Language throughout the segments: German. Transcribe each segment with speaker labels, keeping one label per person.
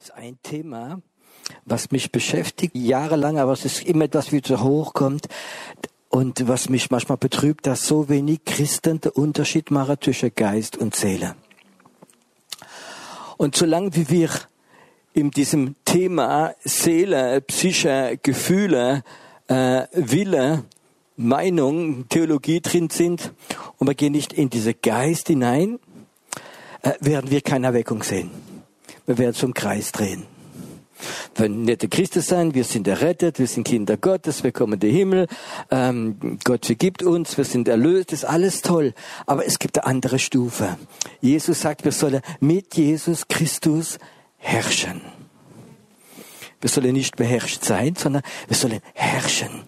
Speaker 1: ist ein Thema, was mich beschäftigt, jahrelang, aber es ist immer etwas, wie wieder hochkommt. Und was mich manchmal betrübt, dass so wenig Christen den Unterschied machen zwischen Geist und Seele. Und solange wie wir in diesem Thema Seele, Psyche, Gefühle, äh, Wille, Meinung, Theologie drin sind und wir gehen nicht in diese Geist hinein, äh, werden wir keine Erweckung sehen. Wir werden zum Kreis drehen. Wir werden nette Christen sein, wir sind errettet, wir sind Kinder Gottes, wir kommen in den Himmel, ähm, Gott vergibt uns, wir sind erlöst, ist alles toll. Aber es gibt eine andere Stufe. Jesus sagt, wir sollen mit Jesus Christus herrschen. Wir sollen nicht beherrscht sein, sondern wir sollen herrschen.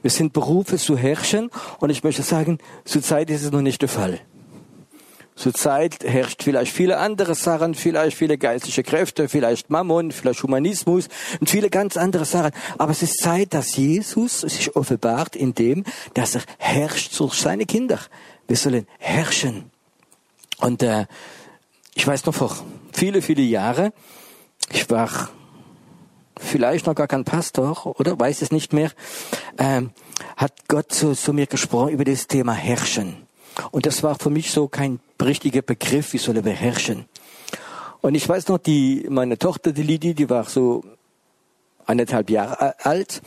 Speaker 1: Wir sind berufen zu herrschen und ich möchte sagen, zurzeit ist es noch nicht der Fall. Zurzeit herrscht vielleicht viele andere Sachen, vielleicht viele geistliche Kräfte, vielleicht Mammon, vielleicht Humanismus und viele ganz andere Sachen. Aber es ist Zeit, dass Jesus sich offenbart in dem, dass er herrscht durch seine Kinder. Wir sollen herrschen. Und äh, ich weiß noch vor viele, viele Jahre, ich war vielleicht noch gar kein Pastor, oder weiß es nicht mehr, äh, hat Gott zu, zu mir gesprochen über das Thema Herrschen. Und das war für mich so kein richtiger Begriff, wie soll er beherrschen. Und ich weiß noch, die, meine Tochter, die Lidi, die war so eineinhalb Jahre alt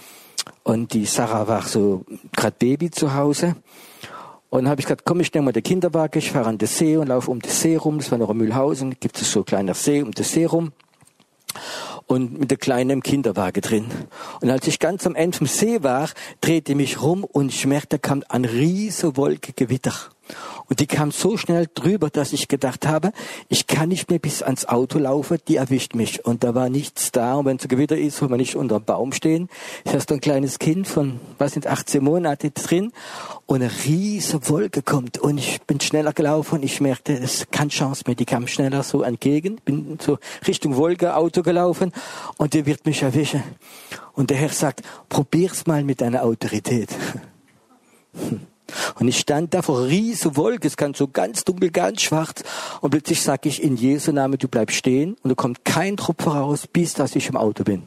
Speaker 1: und die Sarah war so gerade Baby zu Hause. Und habe ich gesagt, komm, ich nehme mal den Kinderwagen, ich fahre an den See und laufe um den See rum. Das war noch in Mühlhausen, gibt es so ein kleiner See um den See rum und mit der Kleinen im Kinderwagen drin. Und als ich ganz am Ende vom See war, drehte ich mich rum und ich merkte, da kam ein riese Wolke Gewitter. Und die kam so schnell drüber, dass ich gedacht habe, ich kann nicht mehr bis ans Auto laufen, die erwischt mich. Und da war nichts da. Und wenn es Gewitter ist, soll man nicht unter dem Baum stehen. Ich hatte ein kleines Kind von, was sind 18 Monate drin. Und eine riese Wolke kommt. Und ich bin schneller gelaufen und ich merkte, es ist keine Chance mehr. Die kam schneller so entgegen. Bin so Richtung Wolke, Auto gelaufen. Und die wird mich erwischen. Und der Herr sagt, probier's mal mit deiner Autorität. Und ich stand da vor riesen Wolke, es kann so ganz dunkel, ganz schwarz. Und plötzlich sage ich in Jesu Namen, du bleibst stehen und da kommt kein Tropfen raus, bis dass ich im Auto bin.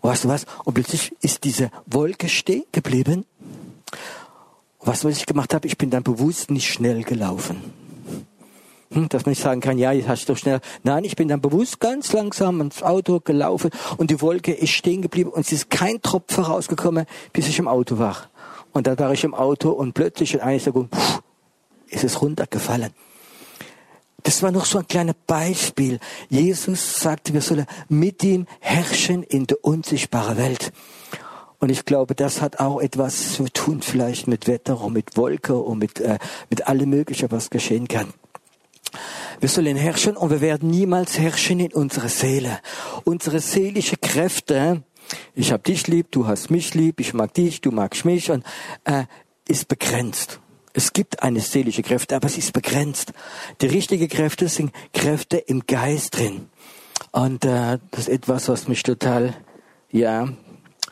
Speaker 1: Und weißt du was? Und plötzlich ist diese Wolke stehen geblieben. Und was, was ich gemacht habe, ich bin dann bewusst nicht schnell gelaufen. Hm, dass man nicht sagen kann, ja, jetzt hast du doch schnell. Nein, ich bin dann bewusst ganz langsam ins Auto gelaufen und die Wolke ist stehen geblieben und es ist kein Tropfen rausgekommen, bis ich im Auto war. Und dann war ich im Auto und plötzlich in einer Sekunde pff, ist es runtergefallen. Das war noch so ein kleines Beispiel. Jesus sagte, wir sollen mit ihm herrschen in der unsichtbaren Welt. Und ich glaube, das hat auch etwas zu tun, vielleicht mit Wetter und mit Wolke und mit, äh, mit allem Möglichen, was geschehen kann. Wir sollen herrschen und wir werden niemals herrschen in unserer Seele. Unsere seelische Kräfte ich habe dich lieb, du hast mich lieb, ich mag dich, du magst mich und äh, ist begrenzt. Es gibt eine seelische Kräfte, aber sie ist begrenzt. Die richtigen Kräfte sind Kräfte im Geist drin. Und äh, das ist etwas, was mich total, ja,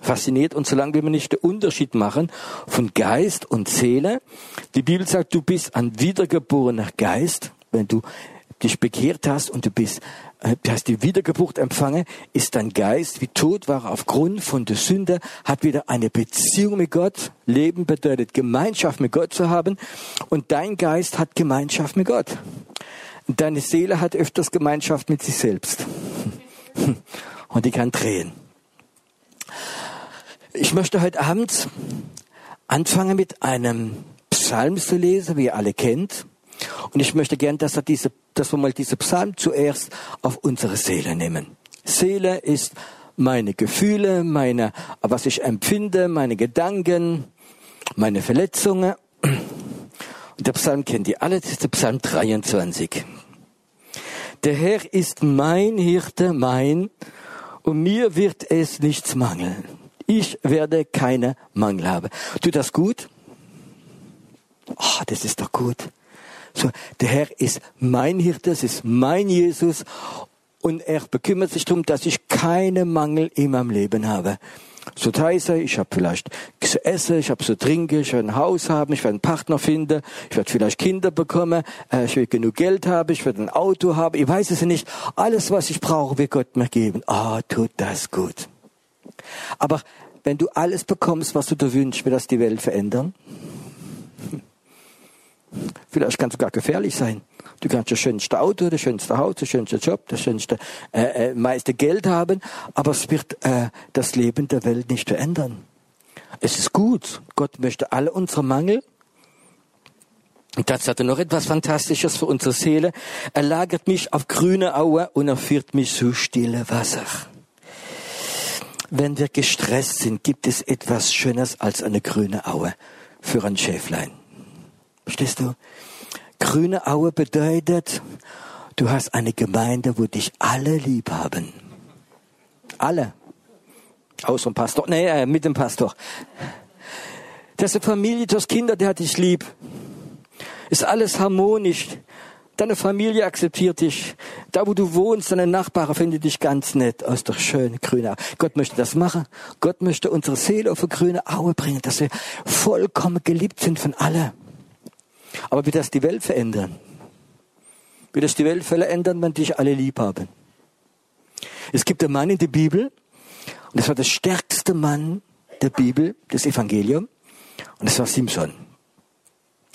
Speaker 1: fasziniert. Und solange wir nicht den Unterschied machen von Geist und Seele, die Bibel sagt, du bist ein wiedergeborener Geist, wenn du dich bekehrt hast und du bist du hast die Wiedergeburt empfangen, ist dein Geist wie tot war aufgrund von der Sünde, hat wieder eine Beziehung mit Gott. Leben bedeutet Gemeinschaft mit Gott zu haben und dein Geist hat Gemeinschaft mit Gott. Deine Seele hat öfters Gemeinschaft mit sich selbst und die kann drehen. Ich möchte heute Abend anfangen mit einem Psalm zu lesen, wie ihr alle kennt. Und ich möchte gern, dass, er diese, dass wir mal diese Psalm zuerst auf unsere Seele nehmen. Seele ist meine Gefühle, meine, was ich empfinde, meine Gedanken, meine Verletzungen. Und der Psalm kennt ihr alle, das ist der Psalm 23. Der Herr ist mein Hirte, mein, und mir wird es nichts mangeln. Ich werde keine Mangel haben. Tut das gut? Oh, das ist doch gut. So, der Herr ist mein Hirte, das ist mein Jesus und er bekümmert sich darum, dass ich keine Mangel in meinem Leben habe. so heiße, ich habe vielleicht zu essen, ich habe zu trinken, ich werde ein Haus haben, ich werde einen Partner finden, ich werde vielleicht Kinder bekommen, äh, ich will genug Geld haben, ich werde ein Auto haben, ich weiß es nicht. Alles, was ich brauche, wird Gott mir geben. Ah, oh, tut das gut. Aber wenn du alles bekommst, was du dir wünschst, wird das die Welt verändern? Vielleicht kann es sogar gefährlich sein. Du kannst das schönste Auto, das schönste Haus, das schönste Job, das schönste, äh, äh, meiste Geld haben, aber es wird äh, das Leben der Welt nicht verändern. Es ist gut. Gott möchte alle unsere Mangel. Und das hat er noch etwas Fantastisches für unsere Seele. Er lagert mich auf grüne Aue und er führt mich zu stille Wasser. Wenn wir gestresst sind, gibt es etwas Schönes als eine grüne Aue für ein Schäflein. Verstehst du? Grüne Aue bedeutet, du hast eine Gemeinde, wo dich alle lieb haben. Alle. Außer dem Pastor. Nee, äh, mit dem Pastor. Das ist eine Familie, du hast Kinder, der hat dich lieb. Ist alles harmonisch. Deine Familie akzeptiert dich. Da, wo du wohnst, deine Nachbarn finden dich ganz nett. Oh, ist doch schön, grüne Aue. Gott möchte das machen. Gott möchte unsere Seele auf eine grüne Aue bringen, dass wir vollkommen geliebt sind von allen. Aber wird das die Welt verändern? Wird das die Welt verändern, wenn dich alle lieb haben? Es gibt einen Mann in der Bibel, und das war der stärkste Mann der Bibel, des Evangeliums, und das war Simson.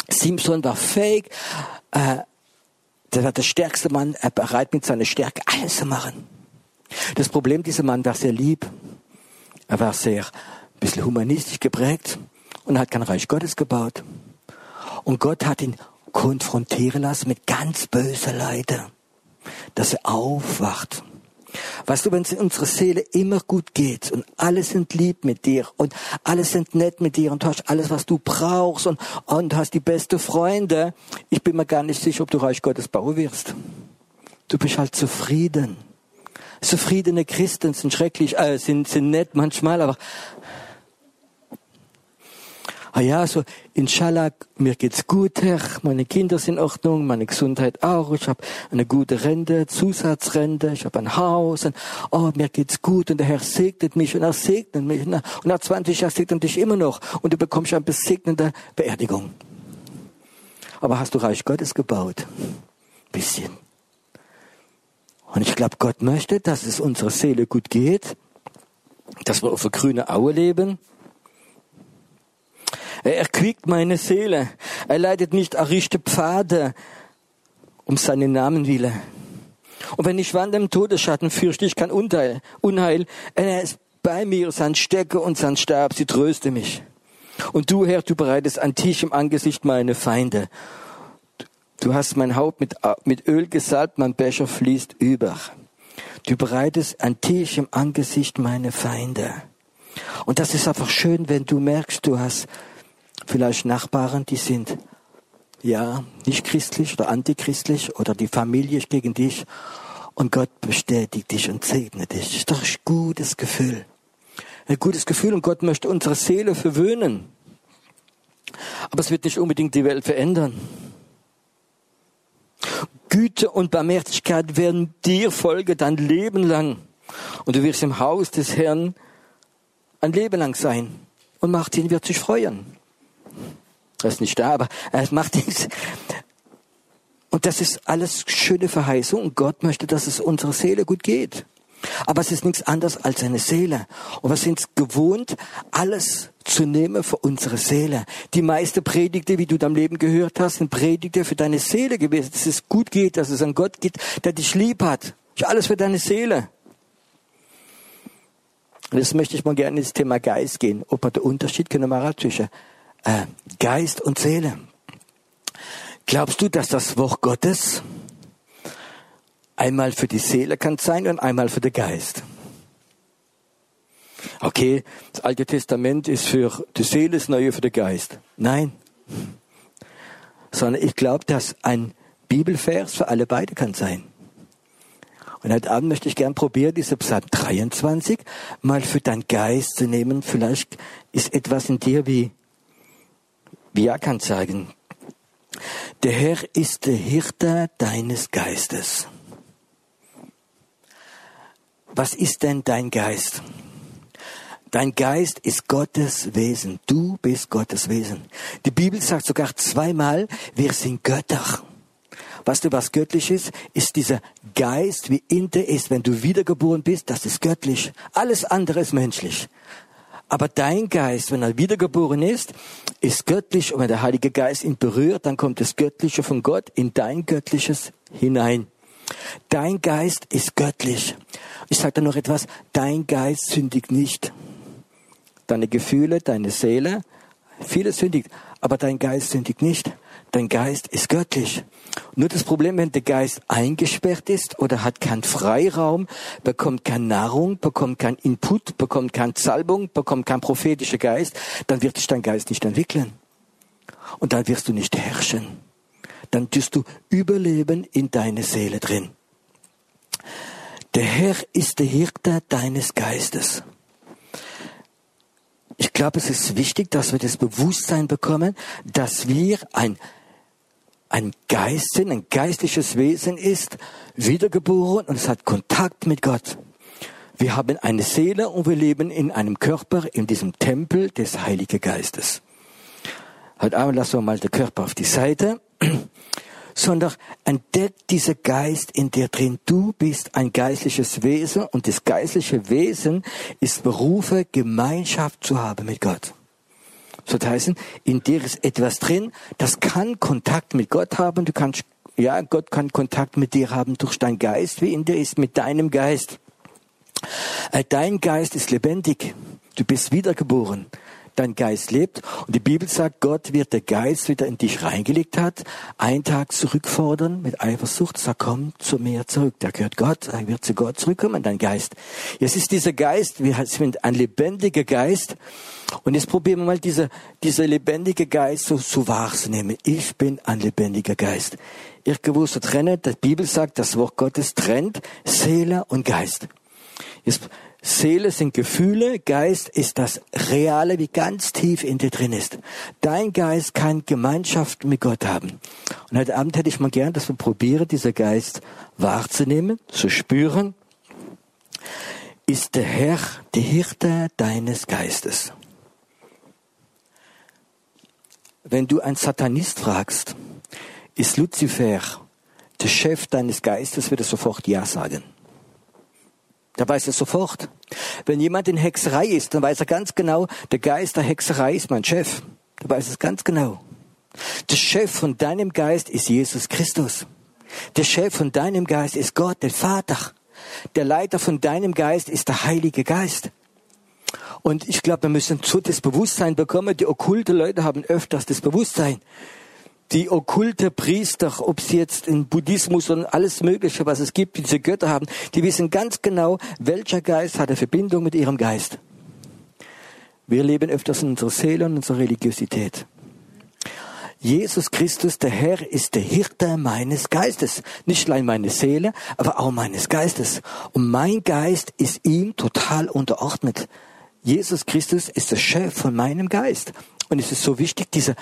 Speaker 1: Simson war fähig, äh, der war der stärkste Mann, er bereit mit seiner Stärke alles zu machen. Das Problem, dieser Mann war sehr lieb, er war sehr ein bisschen humanistisch geprägt und hat kein Reich Gottes gebaut. Und Gott hat ihn konfrontieren lassen mit ganz bösen Leiden, dass er aufwacht. Weißt du, wenn es in unserer Seele immer gut geht und alle sind lieb mit dir und alle sind nett mit dir und du hast alles, was du brauchst und, und hast die beste Freunde, ich bin mir gar nicht sicher, ob du Reich Gottes bauen wirst. Du bist halt zufrieden. Zufriedene Christen sind schrecklich, äh, sind, sind nett manchmal, aber ah ja, so inshallah, mir geht's gut, Herr, meine Kinder sind in Ordnung, meine Gesundheit auch, ich habe eine gute Rente, Zusatzrente, ich habe ein Haus, und, oh, mir geht's gut und der Herr segnet mich und er segnet mich und nach 20 Jahren segnet dich immer noch und du bekommst eine besegnende Beerdigung. Aber hast du Reich Gottes gebaut? Bisschen. Und ich glaube, Gott möchte, dass es unserer Seele gut geht, dass wir auf der grünen Aue leben, er erquickt meine Seele. Er leitet nicht errichte Pfade um seinen Namen willen. Und wenn ich wandere im Todesschatten, fürchte ich kein Unheil. Unheil. Er ist bei mir, sein Stecke und sein Stab, sie tröste mich. Und du, Herr, du bereitest ein Tisch im Angesicht meiner Feinde. Du hast mein Haupt mit, mit Öl gesalbt, mein Becher fließt über. Du bereitest ein Tisch im Angesicht meiner Feinde. Und das ist einfach schön, wenn du merkst, du hast vielleicht Nachbarn, die sind ja nicht christlich oder antichristlich oder die Familie ist gegen dich und Gott bestätigt dich und segnet dich. Das ist doch ein gutes Gefühl. Ein gutes Gefühl und Gott möchte unsere Seele verwöhnen. Aber es wird nicht unbedingt die Welt verändern. Güte und Barmherzigkeit werden dir folgen dein Leben lang. Und du wirst im Haus des Herrn ein Leben lang sein. Und Martin wird sich freuen. Er ist nicht da, aber er macht nichts. Und das ist alles schöne Verheißung und Gott möchte, dass es unserer Seele gut geht. Aber es ist nichts anderes als eine Seele. Und wir sind gewohnt, alles zu nehmen für unsere Seele. Die meiste Predigte, wie du deinem Leben gehört hast, sind Predigte für deine Seele gewesen, dass es gut geht, dass es an Gott geht, der dich lieb hat. Alles für deine Seele. Und jetzt möchte ich mal gerne ins Thema Geist gehen. Ob wir den Unterschied können wir zwischen äh, Geist und Seele. Glaubst du, dass das Wort Gottes einmal für die Seele kann sein und einmal für den Geist? Okay, das Alte Testament ist für die Seele, das Neue für den Geist. Nein. Sondern ich glaube, dass ein Bibelvers für alle beide kann sein. Und heute Abend möchte ich gern probieren, diese Psalm 23 mal für deinen Geist zu nehmen. Vielleicht ist etwas in dir wie ja kann sagen, der Herr ist der Hirte deines Geistes. Was ist denn dein Geist? Dein Geist ist Gottes Wesen. Du bist Gottes Wesen. Die Bibel sagt sogar zweimal, wir sind Götter. Weißt du, was göttlich ist? Ist dieser Geist, wie in dir ist. Wenn du wiedergeboren bist, das ist göttlich. Alles andere ist menschlich. Aber dein Geist, wenn er wiedergeboren ist, ist göttlich. Und wenn der Heilige Geist ihn berührt, dann kommt das Göttliche von Gott in dein Göttliches hinein. Dein Geist ist göttlich. Ich sage da noch etwas. Dein Geist sündigt nicht. Deine Gefühle, deine Seele, vieles sündigt. Aber dein Geist sündigt nicht. Dein Geist ist göttlich. Nur das Problem, wenn der Geist eingesperrt ist oder hat keinen Freiraum, bekommt keine Nahrung, bekommt keinen Input, bekommt keine Salbung, bekommt keinen prophetischen Geist, dann wird sich dein Geist nicht entwickeln. Und dann wirst du nicht herrschen. Dann tust du überleben in deine Seele drin. Der Herr ist der Hirte deines Geistes. Ich glaube, es ist wichtig, dass wir das Bewusstsein bekommen, dass wir ein ein Geist sind, ein geistliches Wesen ist, wiedergeboren und es hat Kontakt mit Gott. Wir haben eine Seele und wir leben in einem Körper, in diesem Tempel des Heiligen Geistes. Heute Abend lassen wir mal den Körper auf die Seite, sondern entdeckt dieser Geist in dir drin. Du bist ein geistliches Wesen und das geistliche Wesen ist berufen, Gemeinschaft zu haben mit Gott. Das heißen, in dir ist etwas drin, das kann Kontakt mit Gott haben. Du kannst, ja, Gott kann Kontakt mit dir haben durch deinen Geist, wie in dir ist mit deinem Geist. Äh, dein Geist ist lebendig. Du bist wiedergeboren dein Geist lebt. Und die Bibel sagt, Gott wird der Geist, wieder in dich reingelegt hat, einen Tag zurückfordern mit Eifersucht, sagt, komm zu mir zurück. Der gehört Gott, er wird zu Gott zurückkommen, dein Geist. Jetzt ist dieser Geist, wir sind ein lebendiger Geist. Und jetzt probieren wir mal diese, dieser lebendige Geist so, so wahrzunehmen. Ich bin ein lebendiger Geist. Ich gewusst trenne, die Bibel sagt, das Wort Gottes trennt Seele und Geist. Jetzt Seele sind Gefühle, Geist ist das Reale, wie ganz tief in dir drin ist. Dein Geist kann Gemeinschaft mit Gott haben. Und heute Abend hätte ich mal gern, dass wir probieren, dieser Geist wahrzunehmen, zu spüren. Ist der Herr der Hirte deines Geistes? Wenn du einen Satanist fragst, ist Luzifer der Chef deines Geistes, wird er sofort Ja sagen. Der weiß es sofort. Wenn jemand in Hexerei ist, dann weiß er ganz genau, der Geist der Hexerei ist mein Chef. Der weiß es ganz genau. Der Chef von deinem Geist ist Jesus Christus. Der Chef von deinem Geist ist Gott, der Vater. Der Leiter von deinem Geist ist der Heilige Geist. Und ich glaube, wir müssen so das Bewusstsein bekommen. Die okkulte Leute haben öfters das Bewusstsein die okkulte Priester, ob sie jetzt in Buddhismus und alles Mögliche, was es gibt, diese Götter haben, die wissen ganz genau, welcher Geist hat eine Verbindung mit ihrem Geist. Wir leben öfters in unserer Seele und unserer Religiosität. Jesus Christus, der Herr, ist der Hirte meines Geistes. Nicht allein meine Seele, aber auch meines Geistes. Und mein Geist ist ihm total unterordnet. Jesus Christus ist der Chef von meinem Geist. Und es ist so wichtig, diese,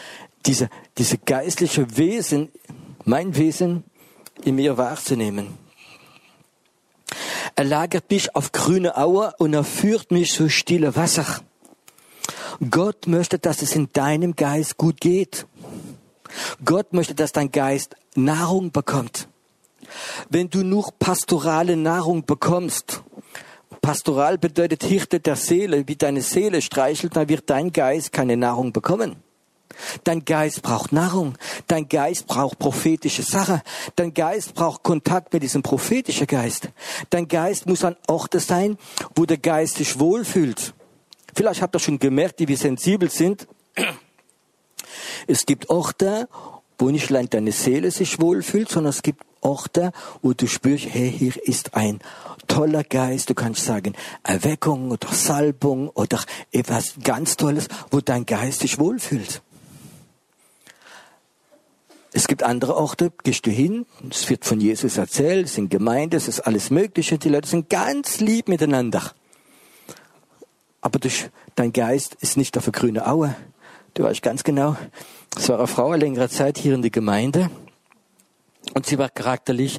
Speaker 1: diese, diese geistliche Wesen, mein Wesen in mir wahrzunehmen. Er lagert mich auf grüne Aue und er führt mich zu stille Wasser. Gott möchte, dass es in deinem Geist gut geht. Gott möchte, dass dein Geist Nahrung bekommt. Wenn du nur pastorale Nahrung bekommst, pastoral bedeutet Hirte der Seele, wie deine Seele streichelt, dann wird dein Geist keine Nahrung bekommen. Dein Geist braucht Nahrung. Dein Geist braucht prophetische Sache. Dein Geist braucht Kontakt mit diesem prophetischen Geist. Dein Geist muss an Orte sein, wo der Geist sich wohlfühlt. Vielleicht habt ihr schon gemerkt, die wir sensibel sind. Es gibt Orte, wo nicht allein deine Seele sich wohlfühlt, sondern es gibt Orte, wo du spürst, hey, hier ist ein toller Geist. Du kannst sagen Erweckung oder Salbung oder etwas ganz Tolles, wo dein Geist sich wohlfühlt. Es gibt andere Orte, gehst du hin, es wird von Jesus erzählt, es sind Gemeinden, es ist alles Mögliche, die Leute sind ganz lieb miteinander. Aber durch, dein Geist ist nicht auf der grünen Aue. Du weißt ganz genau, es war eine Frau längere Zeit hier in der Gemeinde und sie war charakterlich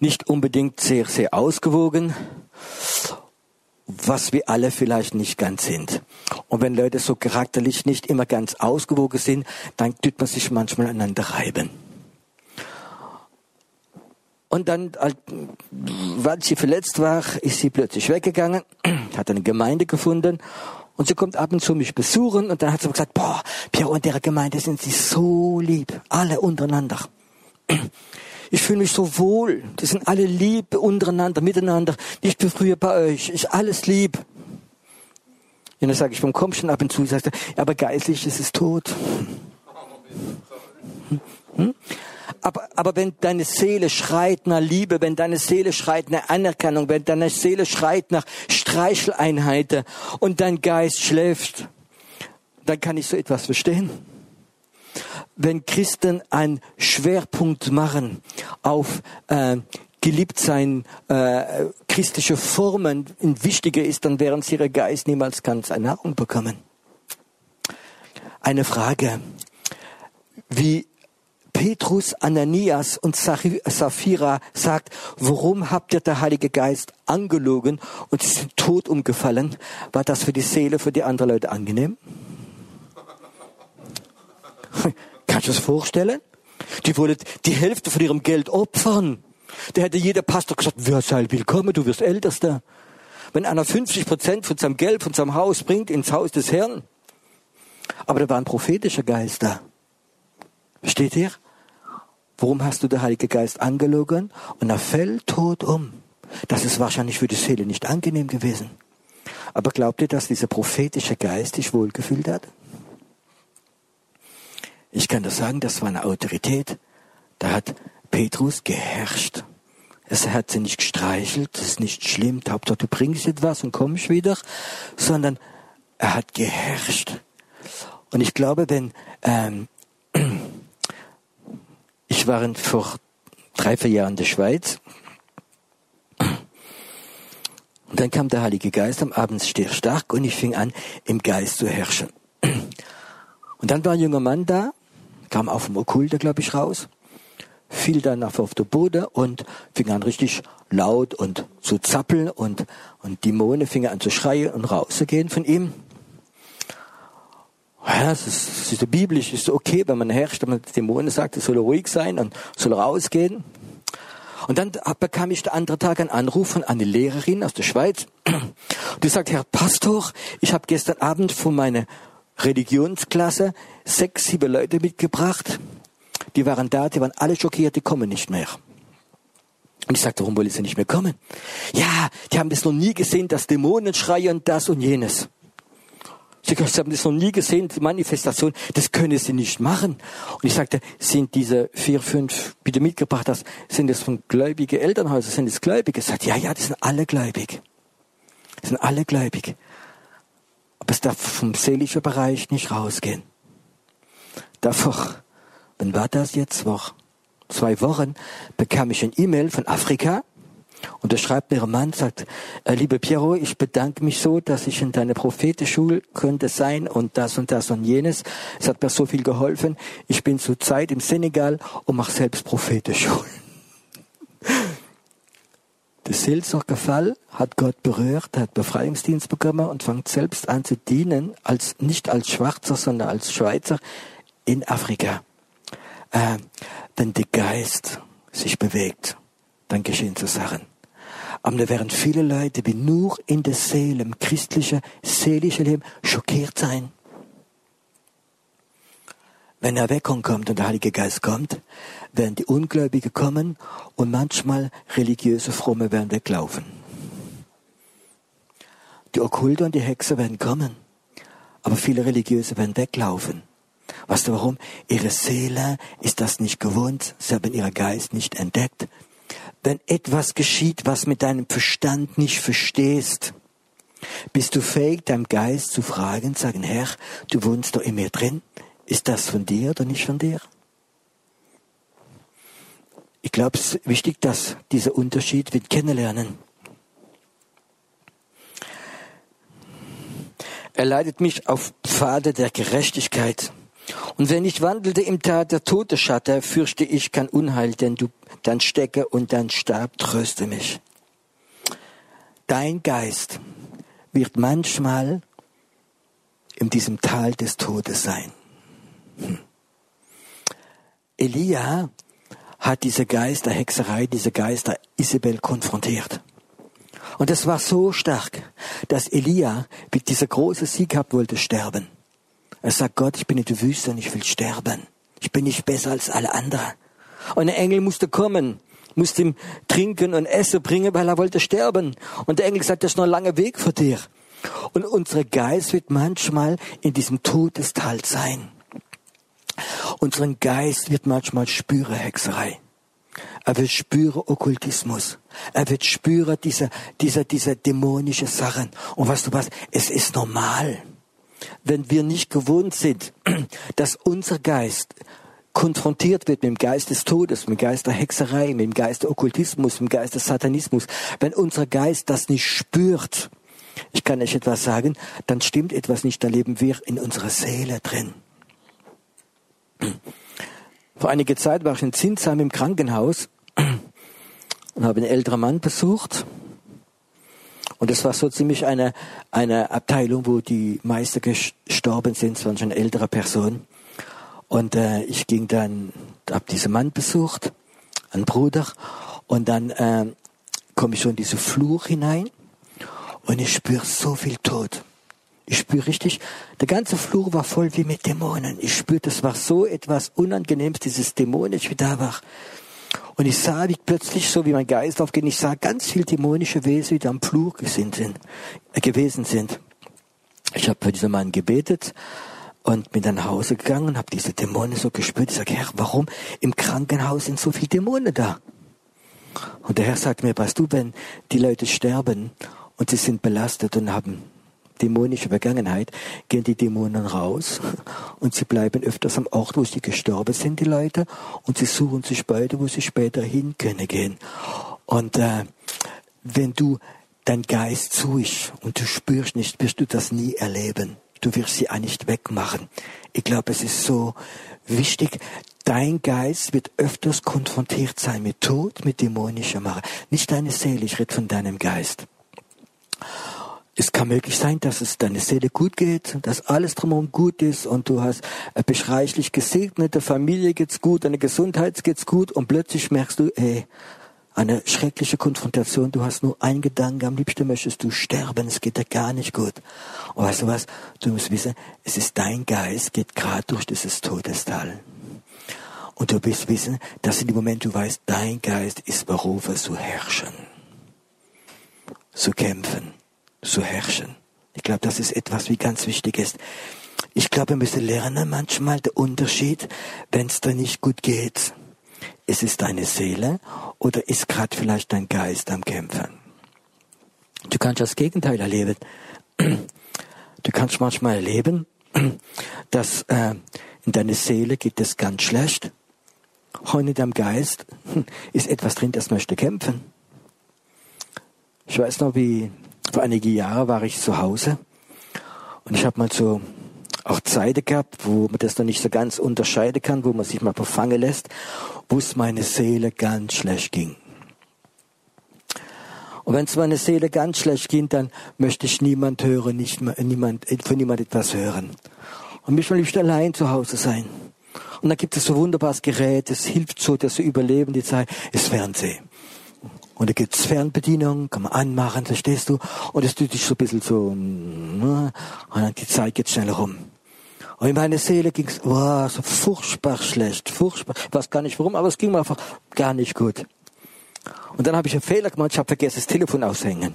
Speaker 1: nicht unbedingt sehr, sehr ausgewogen. Was wir alle vielleicht nicht ganz sind. Und wenn Leute so charakterlich nicht immer ganz ausgewogen sind, dann tut man sich manchmal aneinander reiben. Und dann, weil sie verletzt war, ist sie plötzlich weggegangen, hat eine Gemeinde gefunden und sie kommt ab und zu mich besuchen und dann hat sie gesagt, boah, Piero und der Gemeinde sind sie so lieb, alle untereinander. Ich fühle mich so wohl. Die sind alle lieb untereinander, miteinander. Ich bin früher bei euch. Ich alles lieb. Und dann sage ich, warum kommst du ab und zu? Sagt er, aber geistlich ist es tot. Hm? Aber, aber wenn deine Seele schreit nach Liebe, wenn deine Seele schreit nach Anerkennung, wenn deine Seele schreit nach Streicheleinheiten und dein Geist schläft, dann kann ich so etwas verstehen wenn Christen einen Schwerpunkt machen auf äh, geliebt sein, äh, christliche Formen wichtiger ist, dann werden sie ihre Geist niemals ganz eine Nahrung bekommen. Eine Frage, wie Petrus, Ananias und Sapphira sagt, warum habt ihr der Heilige Geist angelogen und sie sind tot umgefallen? War das für die Seele, für die anderen Leute angenehm? Kannst du das vorstellen? Die wollen die Hälfte von ihrem Geld opfern. Da hätte jeder Pastor gesagt, wer sei willkommen, du wirst Ältester. Wenn einer 50 Prozent von seinem Geld, von seinem Haus bringt ins Haus des Herrn. Aber da war ein prophetischer Geist da. Versteht ihr? Warum hast du den Heiligen Geist angelogen? Und er fällt tot um. Das ist wahrscheinlich für die Seele nicht angenehm gewesen. Aber glaubt ihr, dass dieser prophetische Geist dich wohlgefühlt hat? Ich kann das sagen, das war eine Autorität. Da hat Petrus geherrscht. Er hat sie nicht gestreichelt, das ist nicht schlimm, Hauptsache du bringst etwas und kommst wieder, sondern er hat geherrscht. Und ich glaube, wenn ähm, ich war vor drei, vier Jahren in der Schweiz und dann kam der Heilige Geist am Abend stark und ich fing an, im Geist zu herrschen. Und dann war ein junger Mann da, kam auf dem Okkulte, glaube ich, raus, fiel dann auf den Boden und fing an richtig laut und zu zappeln und, und Dämonen fingen an zu schreien und rauszugehen von ihm. Ja, es ist, es ist biblisch, es ist okay, wenn man herrscht, wenn man Dämonen sagt, es soll ruhig sein und soll rausgehen. Und dann bekam ich der andere Tag einen Anruf von einer Lehrerin aus der Schweiz. Die sagt, Herr Pastor, ich habe gestern Abend von meiner Religionsklasse sechs, sieben Leute mitgebracht. Die waren da, die waren alle schockiert, die kommen nicht mehr. Und ich sagte, warum wollen sie nicht mehr kommen? Ja, die haben das noch nie gesehen, dass Dämonen schreien, das und jenes. Sie haben das noch nie gesehen, die Manifestation, das können sie nicht machen. Und ich sagte, sind diese vier, fünf, bitte mitgebracht hast, sind das von gläubigen Elternhäusern, sind das Gläubige? Sagt, ja, ja, das sind alle gläubig. Das sind alle gläubig. Aber es darf vom seelischen Bereich nicht rausgehen. Davor, wann war das jetzt? Vor zwei Wochen bekam ich ein E-Mail von Afrika und da schreibt mir ein Mann, sagt, äh, liebe Piero, ich bedanke mich so, dass ich in deiner Prophetenschule könnte sein und das und das und jenes. Es hat mir so viel geholfen. Ich bin zurzeit im Senegal und mache selbst Prophetenschulen. Der Seelsorgerfall hat Gott berührt, hat Befreiungsdienst bekommen und fängt selbst an zu dienen, als, nicht als Schwarzer, sondern als Schweizer in Afrika. Äh, wenn der Geist sich bewegt, dann geschehen so Sachen. Aber da werden viele Leute, die nur in der Seele, im christlichen, seelischen Leben schockiert sein. Wenn Erweckung kommt und der Heilige Geist kommt, werden die Ungläubigen kommen und manchmal religiöse Fromme werden weglaufen. Die Okkulte und die Hexer werden kommen, aber viele Religiöse werden weglaufen. Weißt du warum? Ihre Seele ist das nicht gewohnt, sie haben ihren Geist nicht entdeckt. Wenn etwas geschieht, was mit deinem Verstand nicht verstehst, bist du fähig, deinem Geist zu fragen, sagen, Herr, du wohnst doch in mir drin, ist das von dir oder nicht von dir? Ich glaube, es ist wichtig, dass dieser Unterschied wird kennenlernen. Er leitet mich auf Pfade der Gerechtigkeit. Und wenn ich wandelte im Tal der Todesschatte, fürchte ich kein Unheil, denn du, dein Stecke und dein Stab tröste mich. Dein Geist wird manchmal in diesem Tal des Todes sein. Elia hat diese Geister Hexerei, diese Geister Isabel konfrontiert. Und es war so stark, dass Elia mit dieser großen Sieg gehabt wollte sterben. Er sagt, Gott, ich bin in der Wüste und ich will sterben. Ich bin nicht besser als alle anderen. Und der Engel musste kommen, musste ihm trinken und Essen bringen, weil er wollte sterben. Und der Engel sagt, das ist noch ein langer Weg für dir. Und unser Geist wird manchmal in diesem Todestal sein. Unseren Geist wird manchmal spüren Hexerei. Er wird spüren Okkultismus. Er wird spüren diese, diese, diese dämonische Sachen. Und weißt du was? Es ist normal. Wenn wir nicht gewohnt sind, dass unser Geist konfrontiert wird mit dem Geist des Todes, mit dem Geist der Hexerei, mit dem Geist der Okkultismus, mit dem Geist des Satanismus, wenn unser Geist das nicht spürt, ich kann euch etwas sagen, dann stimmt etwas nicht, da leben wir in unserer Seele drin. Vor einiger Zeit war ich in Zinsheim im Krankenhaus und habe einen älteren Mann besucht. Und es war so ziemlich eine, eine Abteilung, wo die Meister gestorben sind, es waren schon ältere Personen. Und äh, ich ging dann, habe diesen Mann besucht, einen Bruder, und dann äh, komme ich so in diese Flur hinein und ich spüre so viel Tod. Ich spüre richtig, der ganze Flur war voll wie mit Dämonen. Ich spürte, es war so etwas Unangenehmes, dieses Dämonisch, wie da war. Und ich sah, wie plötzlich, so wie mein Geist aufgeht, ich sah ganz viel dämonische Wesen, die da am Flur sind, äh, gewesen sind. Ich habe für diesen Mann gebetet und bin dann nach Hause gegangen und habe diese Dämonen so gespürt. Ich sage, Herr, warum im Krankenhaus sind so viele Dämonen da? Und der Herr sagt mir, weißt du, wenn die Leute sterben und sie sind belastet und haben dämonische Vergangenheit, gehen die Dämonen raus und sie bleiben öfters am Ort, wo sie gestorben sind, die Leute, und sie suchen sich beide, wo sie später hin können gehen. Und äh, wenn du dein Geist suchst und du spürst nicht, wirst du das nie erleben. Du wirst sie auch nicht wegmachen. Ich glaube, es ist so wichtig, dein Geist wird öfters konfrontiert sein mit Tod, mit dämonischer Mache. Nicht deine Seele, ich rede von deinem Geist. Es kann möglich sein, dass es deine Seele gut geht, dass alles drumherum gut ist und du hast eine beschreichlich gesegnete Familie geht's gut, deine Gesundheit geht's gut und plötzlich merkst du, ey, eine schreckliche Konfrontation, du hast nur einen Gedanken, am liebsten möchtest du sterben, es geht dir gar nicht gut. Und weißt du was, du musst wissen, es ist dein Geist, geht gerade durch dieses Todestal. Und du wirst wissen, dass in dem Moment du weißt, dein Geist ist berufen zu herrschen, zu kämpfen zu herrschen. Ich glaube, das ist etwas, wie ganz wichtig ist. Ich glaube, wir müssen lernen manchmal den Unterschied, wenn es dir nicht gut geht. Ist es deine Seele oder ist gerade vielleicht dein Geist am Kämpfen? Du kannst das Gegenteil erleben. Du kannst manchmal erleben, dass äh, in deiner Seele geht es ganz schlecht und in deinem Geist ist etwas drin, das möchte kämpfen. Ich weiß noch, wie vor einige Jahre war ich zu Hause und ich habe mal so auch Zeiten gehabt, wo man das noch nicht so ganz unterscheiden kann, wo man sich mal verfangen lässt, wo es meine Seele ganz schlecht ging. Und wenn es meine Seele ganz schlecht ging, dann möchte ich niemand hören, nicht niemand, von niemand etwas hören. Und mich will ich allein zu Hause sein. Und dann gibt es so wunderbares Gerät, es hilft so, dass wir überleben die Zeit, ist Fernsehen. Und da gibt's Fernbedienung, kann man anmachen, verstehst du? Und es tut dich so ein bisschen so, ne? und dann die Zeit geht schneller rum. Und in meiner Seele ging's, wow, so furchtbar schlecht, furchtbar. Ich weiß gar nicht warum, aber es ging mir einfach gar nicht gut. Und dann habe ich einen Fehler gemacht, ich habe vergessen, das Telefon aushängen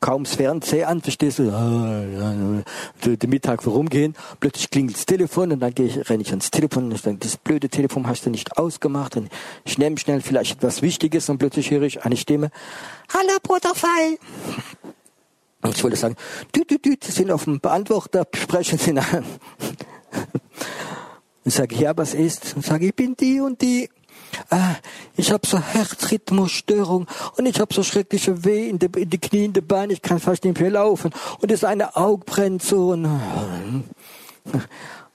Speaker 1: kaum das Fernsehen an, verstehst du, ah, den Mittag vorumgehen, plötzlich klingelt das Telefon und dann gehe ich, renne ich ans Telefon und sage, das blöde Telefon hast du nicht ausgemacht und ich nehme schnell vielleicht etwas Wichtiges und plötzlich höre ich eine Stimme, Hallo Bruder Fall. Und ich wollte sagen, du, du, du, Sie sind auf dem Beantworter, sprechen Sie an. Und sage, ja, was ist? Und sage, ich bin die und die ah, ich habe so Herzrhythmusstörung und ich habe so schreckliche Weh in, die, in die Knie, in die Beine, ich kann fast nicht mehr laufen und das eine Auge brennt so. Und,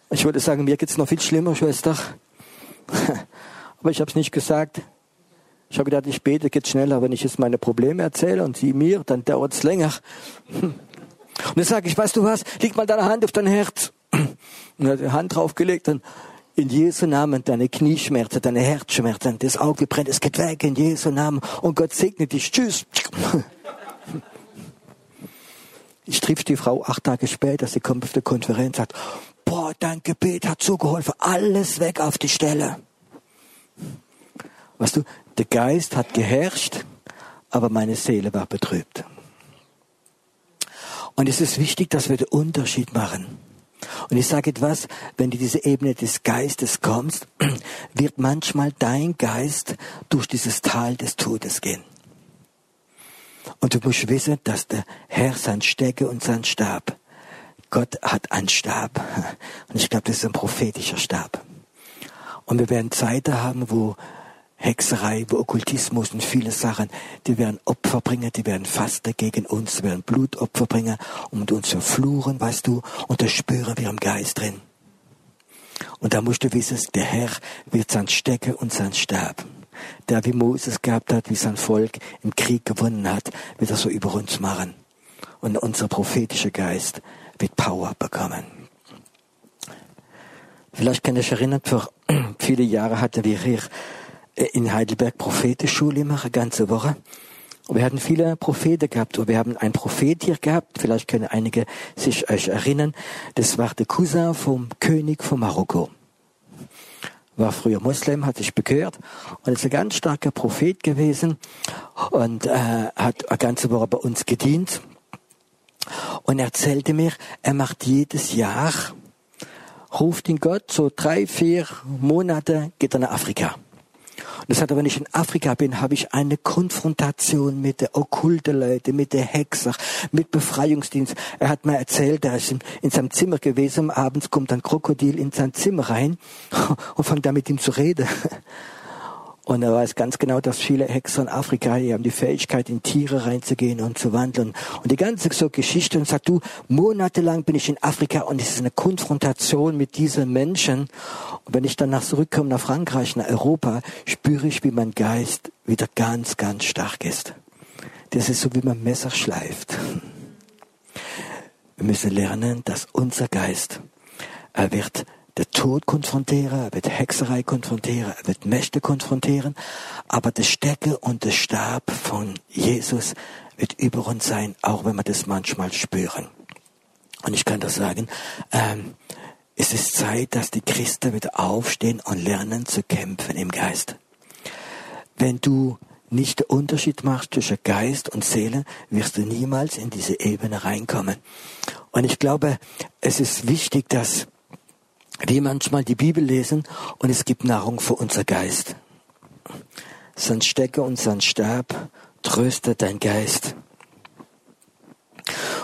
Speaker 1: ich würde sagen, mir geht's noch viel schlimmer, Schwester. Aber ich habe es nicht gesagt. Ich habe gedacht, ich bete, geht schneller. Wenn ich jetzt meine Probleme erzähle und sie mir, dann dauert es länger. Und dann sage ich, weißt du was, leg mal deine Hand auf dein Herz. Und er hat die Hand draufgelegt und in Jesu Namen deine Knieschmerzen, deine Herzschmerzen, das Auge brennt, es geht weg in Jesu Namen und Gott segne dich. Tschüss. Ich triff die Frau acht Tage später, sie kommt auf der Konferenz sagt, boah, dein Gebet hat so geholfen, alles weg auf die Stelle. Weißt du, der Geist hat geherrscht, aber meine Seele war betrübt. Und es ist wichtig, dass wir den Unterschied machen. Und ich sage etwas, wenn du diese Ebene des Geistes kommst, wird manchmal dein Geist durch dieses Tal des Todes gehen. Und du musst wissen, dass der Herr sein Stecke und sein Stab, Gott hat einen Stab. Und ich glaube, das ist ein prophetischer Stab. Und wir werden Zeiten haben, wo Hexerei, wo Okkultismus und viele Sachen, die werden Opfer bringen, die werden Fasten gegen uns, die werden Blutopfer bringen, um uns zu fluchen, weißt du, und das spüren wir im Geist drin. Und da musst du wissen, der Herr wird sein Stecke und sein Stab. Der wie Moses gehabt hat, wie sein Volk im Krieg gewonnen hat, wird er so über uns machen. Und unser prophetischer Geist wird Power bekommen. Vielleicht kann ich erinnern, vor viele Jahre hatten wir hier in Heidelberg Prophetenschule mache, ganze Woche. Und wir hatten viele Propheten gehabt. Und wir haben einen Prophet hier gehabt. Vielleicht können einige sich euch erinnern. Das war der Cousin vom König von Marokko. War früher Muslim, hat sich bekehrt und ist ein ganz starker Prophet gewesen und äh, hat eine ganze Woche bei uns gedient. Und er erzählte mir, er macht jedes Jahr, ruft ihn Gott, so drei, vier Monate geht er nach Afrika. Das heißt, wenn ich in Afrika bin, habe ich eine Konfrontation mit der okkulte Leute, mit der Hexer, mit Befreiungsdienst. Er hat mir erzählt, er ist in seinem Zimmer gewesen, abends kommt ein Krokodil in sein Zimmer rein und fängt da mit ihm zu reden. Und er weiß ganz genau, dass viele Hexer in Afrika, die haben die Fähigkeit, in Tiere reinzugehen und zu wandeln. Und die ganze so Geschichte und sagt, du, monatelang bin ich in Afrika und es ist eine Konfrontation mit diesen Menschen. Und wenn ich danach zurückkomme nach Frankreich, nach Europa, spüre ich, wie mein Geist wieder ganz, ganz stark ist. Das ist so, wie man Messer schleift. Wir müssen lernen, dass unser Geist, er wird der Tod konfrontieren, er wird Hexerei konfrontieren, er wird Mächte konfrontieren, aber der Stecke und der Stab von Jesus wird über uns sein, auch wenn wir das manchmal spüren. Und ich kann das sagen, ähm, es ist Zeit, dass die Christen wieder aufstehen und lernen zu kämpfen im Geist. Wenn du nicht den Unterschied machst zwischen Geist und Seele, wirst du niemals in diese Ebene reinkommen. Und ich glaube, es ist wichtig, dass wir manchmal die Bibel lesen und es gibt Nahrung für unser Geist. Sein Stecker und sein Stab tröstet dein Geist.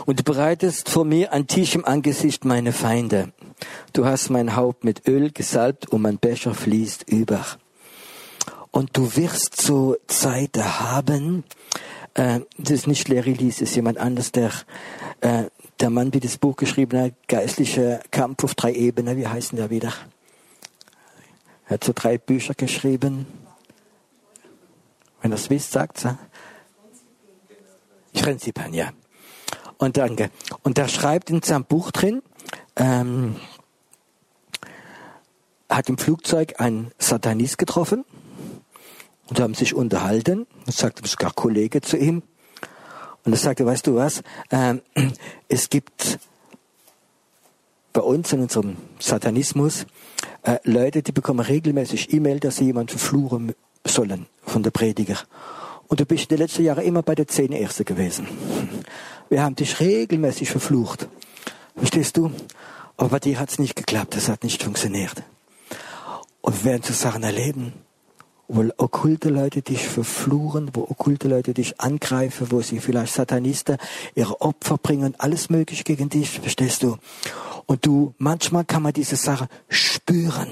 Speaker 1: Und du bereitest vor mir Tisch im Angesicht meiner Feinde. Du hast mein Haupt mit Öl gesalbt und mein Becher fließt über. Und du wirst so Zeit haben, äh, das ist nicht Larry Lees, ist jemand anders, der äh, der Mann, der das Buch geschrieben hat, Geistlicher Kampf auf drei Ebenen, wie heißen der wieder? Er hat so drei Bücher geschrieben. Wenn ihr es wisst, sagt es. Prinzipien, ja. Und danke. Und er schreibt in seinem Buch drin, ähm, hat im Flugzeug einen Satanist getroffen und haben sich unterhalten. Und sagte sogar Kollege zu ihm. Und er sagte, weißt du was, ähm, es gibt bei uns in unserem Satanismus äh, Leute, die bekommen regelmäßig E-Mail, dass sie jemanden verfluchen sollen von der Prediger. Und du bist in den letzten Jahren immer bei der zehn Erste gewesen. Wir haben dich regelmäßig verflucht. Verstehst du? Aber bei dir hat es nicht geklappt, es hat nicht funktioniert. Und wir werden so Sachen erleben, wo okkulte Leute dich verfluchen, wo okkulte Leute dich angreifen, wo sie vielleicht Satanisten ihre Opfer bringen, alles mögliche gegen dich, verstehst du? Und du, manchmal kann man diese Sache spüren.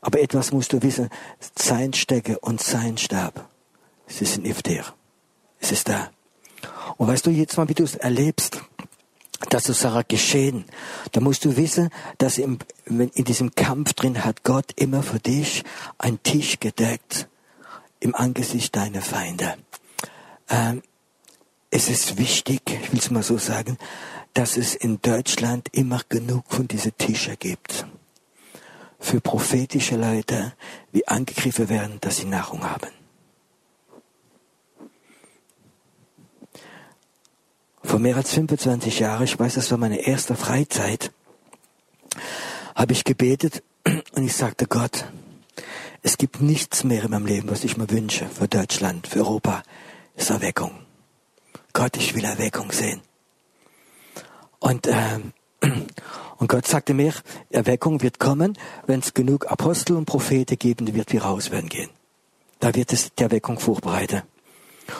Speaker 1: Aber etwas musst du wissen, sein Stecke und sein Stab, es ist ein Iftir. Es ist da. Und weißt du jetzt mal, wie du es erlebst? Dass so Sachen geschehen. Da musst du wissen, dass in, in diesem Kampf drin hat Gott immer für dich einen Tisch gedeckt im Angesicht deiner Feinde. Ähm, es ist wichtig, ich will es mal so sagen, dass es in Deutschland immer genug von diesen Tischen gibt. Für prophetische Leute, wie angegriffen werden, dass sie Nahrung haben. Vor mehr als 25 Jahren, ich weiß, das war meine erste Freizeit, habe ich gebetet und ich sagte Gott, es gibt nichts mehr in meinem Leben, was ich mir wünsche für Deutschland, für Europa, ist Erweckung. Gott, ich will Erweckung sehen. Und, ähm, und Gott sagte mir, Erweckung wird kommen, wenn es genug Apostel und Propheten geben, wird wir raus werden gehen. Da wird es die Erweckung vorbereiten.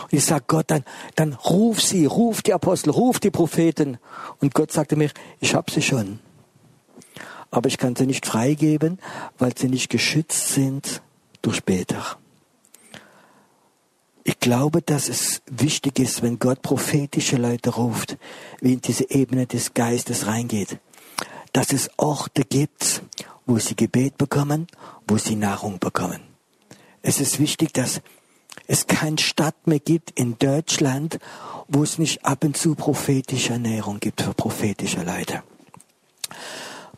Speaker 1: Und ich sag Gott dann, dann ruf sie, ruf die Apostel, ruf die Propheten. Und Gott sagte mir, ich hab sie schon aber ich kann sie nicht freigeben, weil sie nicht geschützt sind durch Beter. Ich glaube, dass es wichtig ist, wenn Gott prophetische Leute ruft, wie in diese Ebene des Geistes reingeht, dass es Orte gibt, wo sie Gebet bekommen, wo sie Nahrung bekommen. Es ist wichtig, dass es keine Stadt mehr gibt in Deutschland, wo es nicht ab und zu prophetische Ernährung gibt für prophetische Leute.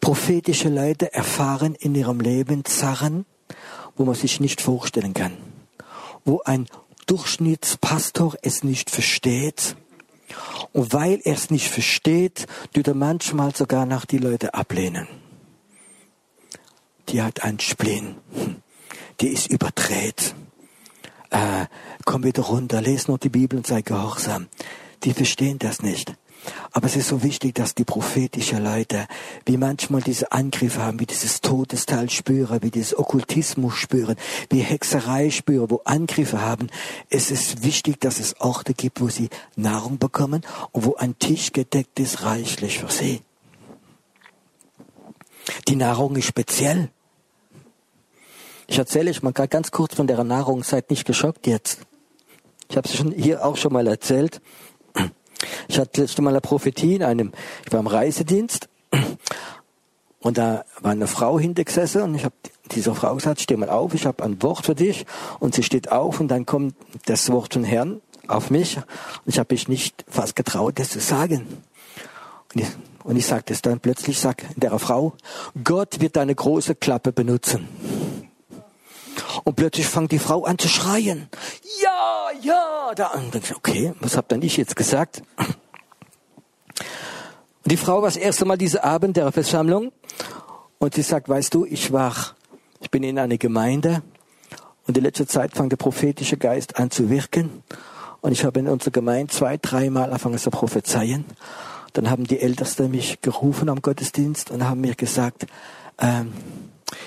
Speaker 1: Prophetische Leute erfahren in ihrem Leben Sachen, wo man sich nicht vorstellen kann. Wo ein Durchschnittspastor es nicht versteht. Und weil er es nicht versteht, tut er manchmal sogar nach die Leute ablehnen. Die hat einen Spleen. Die ist überdreht. Äh, komm wieder runter, lese noch die Bibel und sei gehorsam. Die verstehen das nicht. Aber es ist so wichtig, dass die prophetischen Leute, wie manchmal diese Angriffe haben, wie dieses Todesteil spüren, wie dieses Okkultismus spüren, wie Hexerei spüren, wo Angriffe haben. Es ist wichtig, dass es Orte gibt, wo sie Nahrung bekommen und wo ein Tisch gedeckt ist, reichlich für sie. Die Nahrung ist speziell. Ich erzähle euch mal ganz kurz von der Nahrung, seid nicht geschockt jetzt. Ich habe es schon hier auch schon mal erzählt. Ich hatte letzte Mal eine Prophetie in einem, ich war im Reisedienst und da war eine Frau hintergesessen und ich habe dieser Frau gesagt, steh mal auf, ich habe ein Wort für dich und sie steht auf und dann kommt das Wort von Herrn auf mich und ich habe mich nicht fast getraut, das zu sagen. Und ich, und ich sagte es dann plötzlich, sag der Frau, Gott wird deine große Klappe benutzen. Und plötzlich fängt die Frau an zu schreien. Ja, ja, da. Und dann, okay, was hab dann ich jetzt gesagt? Und die Frau war das erste Mal diese Abend der Versammlung und sie sagt, weißt du, ich war, ich bin in einer Gemeinde und in letzter Zeit fängt der prophetische Geist an zu wirken und ich habe in unserer Gemeinde zwei, dreimal angefangen zu prophezeien. Dann haben die Ältesten mich gerufen am Gottesdienst und haben mir gesagt, ähm,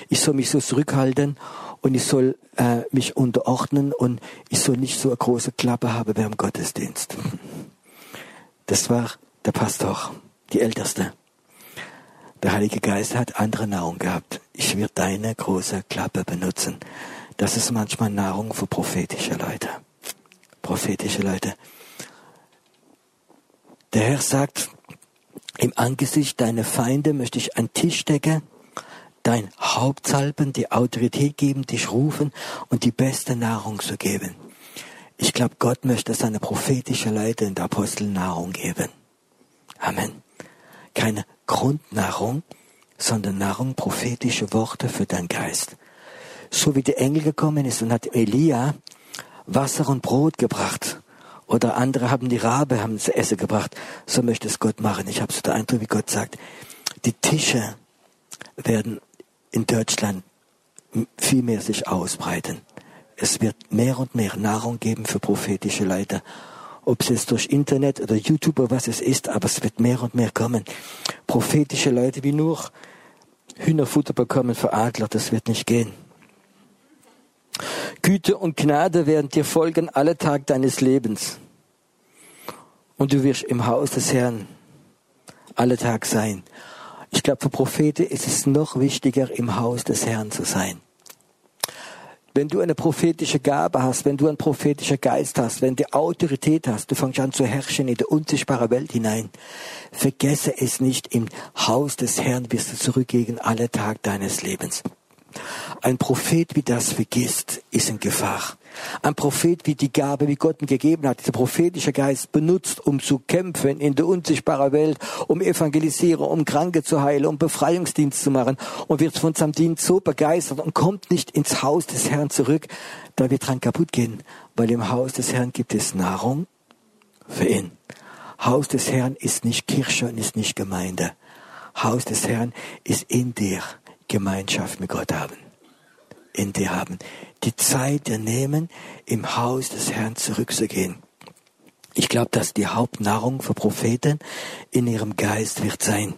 Speaker 1: ich soll mich so zurückhalten und ich soll äh, mich unterordnen und ich soll nicht so eine große Klappe haben beim Gottesdienst. Das war der Pastor, die Älteste. Der Heilige Geist hat andere Nahrung gehabt. Ich werde deine große Klappe benutzen. Das ist manchmal Nahrung für prophetische Leute. Prophetische Leute. Der Herr sagt, im Angesicht deiner Feinde möchte ich einen Tisch decken dein Hauptsalben, die Autorität geben, dich rufen und die beste Nahrung zu geben. Ich glaube, Gott möchte seine prophetische Leiter und Apostel Nahrung geben. Amen. Keine Grundnahrung, sondern Nahrung, prophetische Worte für deinen Geist. So wie der Engel gekommen ist und hat Elia Wasser und Brot gebracht. Oder andere haben die Rabe, haben zu essen gebracht. So möchte es Gott machen. Ich habe so den Eindruck, wie Gott sagt, die Tische werden in Deutschland viel mehr sich ausbreiten. Es wird mehr und mehr Nahrung geben für prophetische Leiter. Ob es jetzt durch Internet oder YouTube oder was es ist, aber es wird mehr und mehr kommen. Prophetische Leute wie nur Hühnerfutter bekommen für Adler, das wird nicht gehen. Güte und Gnade werden dir folgen alle Tage deines Lebens. Und du wirst im Haus des Herrn alle Tag sein. Ich glaube, für Propheten ist es noch wichtiger, im Haus des Herrn zu sein. Wenn du eine prophetische Gabe hast, wenn du einen prophetischen Geist hast, wenn du Autorität hast, du fängst an zu herrschen in die unsichtbare Welt hinein, vergesse es nicht, im Haus des Herrn wirst du zurückgehen alle Tage deines Lebens. Ein Prophet wie das vergisst, ist in Gefahr. Ein Prophet wie die Gabe, wie Gott ihm gegeben hat, dieser prophetische Geist benutzt, um zu kämpfen in der unsichtbaren Welt, um evangelisieren, um Kranke zu heilen, um Befreiungsdienst zu machen und wird von seinem Dienst so begeistert und kommt nicht ins Haus des Herrn zurück, da wird dran kaputt gehen, weil im Haus des Herrn gibt es Nahrung für ihn. Haus des Herrn ist nicht Kirche und ist nicht Gemeinde. Haus des Herrn ist in dir Gemeinschaft mit Gott haben. In dir haben. Die Zeit dir nehmen, im Haus des Herrn zurückzugehen. Ich glaube, dass die Hauptnahrung für Propheten in ihrem Geist wird sein.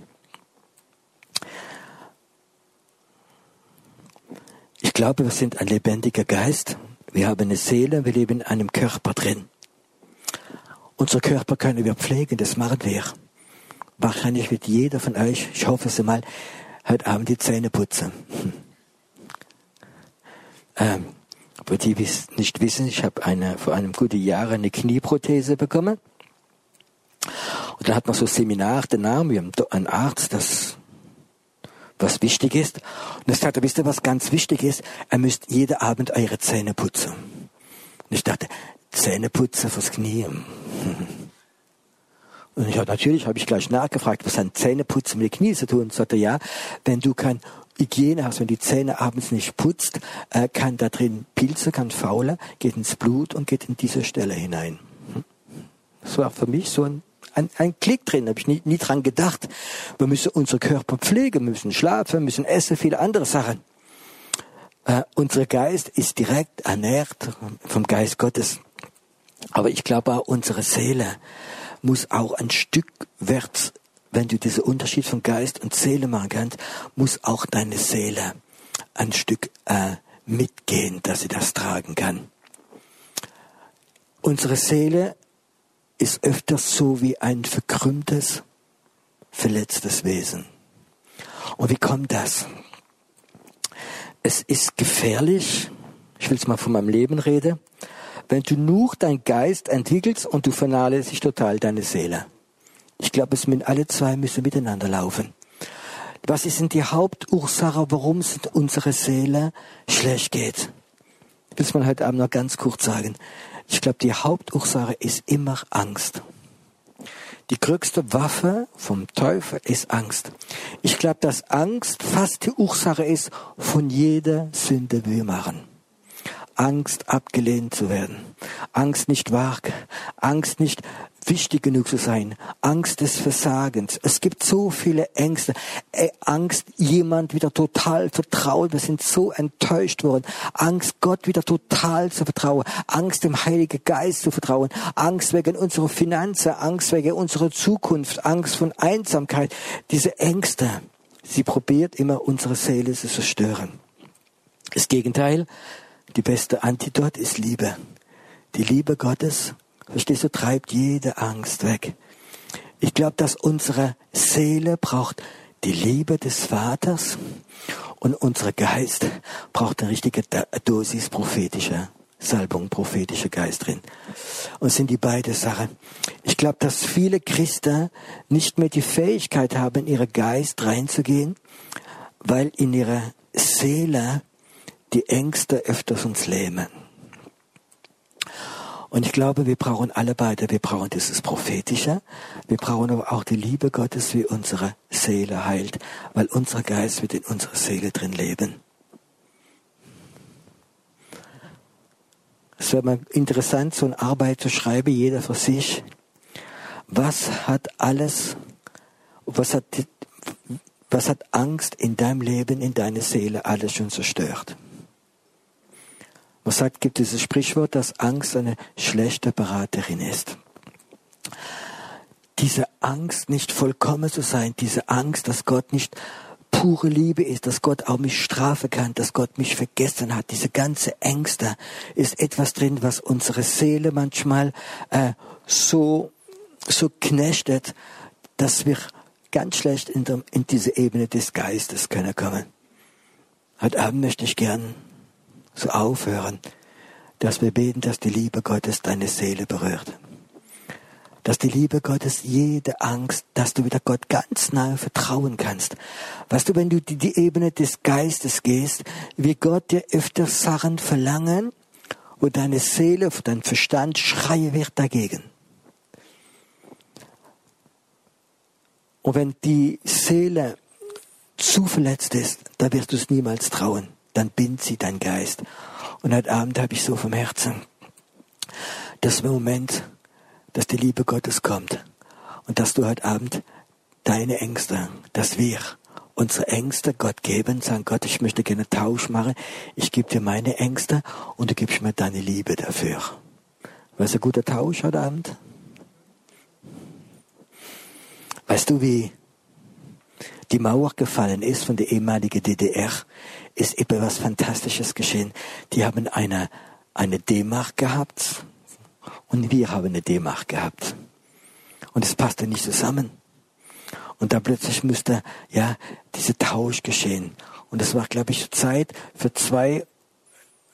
Speaker 1: Ich glaube, wir sind ein lebendiger Geist. Wir haben eine Seele, wir leben in einem Körper drin. Unser Körper können wir pflegen, das machen wir. Wahrscheinlich wird jeder von euch, ich hoffe es mal, heute Abend die Zähne putzen. Hm. Ähm, aber die nicht wissen, ich habe eine, vor einem guten Jahr eine Knieprothese bekommen. Und da hat man so Seminar danach, wir haben einen Arzt, das was wichtig ist. Und er sagte, wisst ihr, was ganz wichtig ist? Er müsst jeden Abend eure Zähne putzen. Und ich dachte, Zähne putzen fürs Knie. Und ich, natürlich habe ich gleich nachgefragt, was hat Zähneputzen mit den Knie zu tun? Und sagte, ja, wenn du kein Hygiene hast, wenn die Zähne abends nicht putzt, äh, kann da drin Pilze, kann faulen, geht ins Blut und geht in diese Stelle hinein. Hm? Das war für mich so ein, ein, ein Klick drin, habe ich nie, nie dran gedacht. Wir müssen unseren Körper pflegen, müssen schlafen, müssen essen, viele andere Sachen. Äh, unser Geist ist direkt ernährt vom Geist Gottes. Aber ich glaube auch unsere Seele muss auch ein Stück wert, wenn du diesen Unterschied von Geist und Seele machen kannst, muss auch deine Seele ein Stück äh, mitgehen, dass sie das tragen kann. Unsere Seele ist öfters so wie ein verkrümmtes, verletztes Wesen. Und wie kommt das? Es ist gefährlich, ich will es mal von meinem Leben reden, wenn du nur dein Geist entwickelst und du vernachlässigst total deine Seele. Ich glaube, es müssen alle zwei müssen miteinander laufen. Was ist denn die Hauptursache, warum es unserer Seele schlecht geht? Das will man heute Abend noch ganz kurz sagen. Ich glaube, die Hauptursache ist immer Angst. Die größte Waffe vom Teufel ist Angst. Ich glaube, dass Angst fast die Ursache ist von jeder Sünde, die wir machen. Angst abgelehnt zu werden, Angst nicht wahr, Angst nicht wichtig genug zu sein, Angst des Versagens. Es gibt so viele Ängste, äh, Angst, jemand wieder total vertrauen. Wir sind so enttäuscht worden. Angst, Gott wieder total zu vertrauen. Angst, dem Heiligen Geist zu vertrauen. Angst wegen unserer Finanzen, Angst wegen unserer Zukunft, Angst von Einsamkeit. Diese Ängste, sie probiert immer unsere Seele zu zerstören. Das Gegenteil, die beste Antidot ist Liebe. Die Liebe Gottes, verstehst du, treibt jede Angst weg. Ich glaube, dass unsere Seele braucht die Liebe des Vaters und unser Geist braucht eine richtige Dosis prophetischer Salbung, prophetischer Geist drin. Und sind die beide Sachen. Ich glaube, dass viele Christen nicht mehr die Fähigkeit haben, in ihren Geist reinzugehen, weil in ihrer Seele die Ängste öfters uns lähmen. Und ich glaube, wir brauchen alle beide. Wir brauchen dieses Prophetische. Wir brauchen aber auch die Liebe Gottes, wie unsere Seele heilt, weil unser Geist wird in unserer Seele drin leben. Es wäre mal interessant, so eine Arbeit zu schreiben, jeder für sich. Was hat alles, was hat, was hat Angst in deinem Leben, in deiner Seele alles schon zerstört? Man sagt, gibt dieses Sprichwort, dass Angst eine schlechte Beraterin ist. Diese Angst, nicht vollkommen zu sein, diese Angst, dass Gott nicht pure Liebe ist, dass Gott auch mich strafen kann, dass Gott mich vergessen hat. Diese ganze Ängste ist etwas drin, was unsere Seele manchmal äh, so so knechtet, dass wir ganz schlecht in, der, in diese Ebene des Geistes können kommen. Heute Abend möchte ich gern so aufhören, dass wir beten, dass die Liebe Gottes deine Seele berührt. dass die Liebe Gottes jede Angst, dass du wieder Gott ganz nahe vertrauen kannst. Weißt du, wenn du die, die Ebene des Geistes gehst, wie Gott dir öfter Sachen verlangen, wo deine Seele, dein Verstand schreie wird dagegen. Und wenn die Seele zu verletzt ist, da wirst du es niemals trauen. Dann bindet sie dein Geist. Und heute Abend habe ich so vom Herzen, dass im Moment dass die Liebe Gottes kommt und dass du heute Abend deine Ängste, dass wir unsere Ängste Gott geben, sagen Gott, ich möchte gerne Tausch machen, ich gebe dir meine Ängste und du gibst mir deine Liebe dafür. Was ein guter Tausch heute Abend? Weißt du, wie die Mauer gefallen ist von der ehemaligen DDR, ist etwas Fantastisches geschehen. Die haben eine, eine D-Mark gehabt, und wir haben eine D-Mark gehabt. Und es passte nicht zusammen. Und da plötzlich musste ja dieser Tausch geschehen. Und das war, glaube ich, Zeit für zwei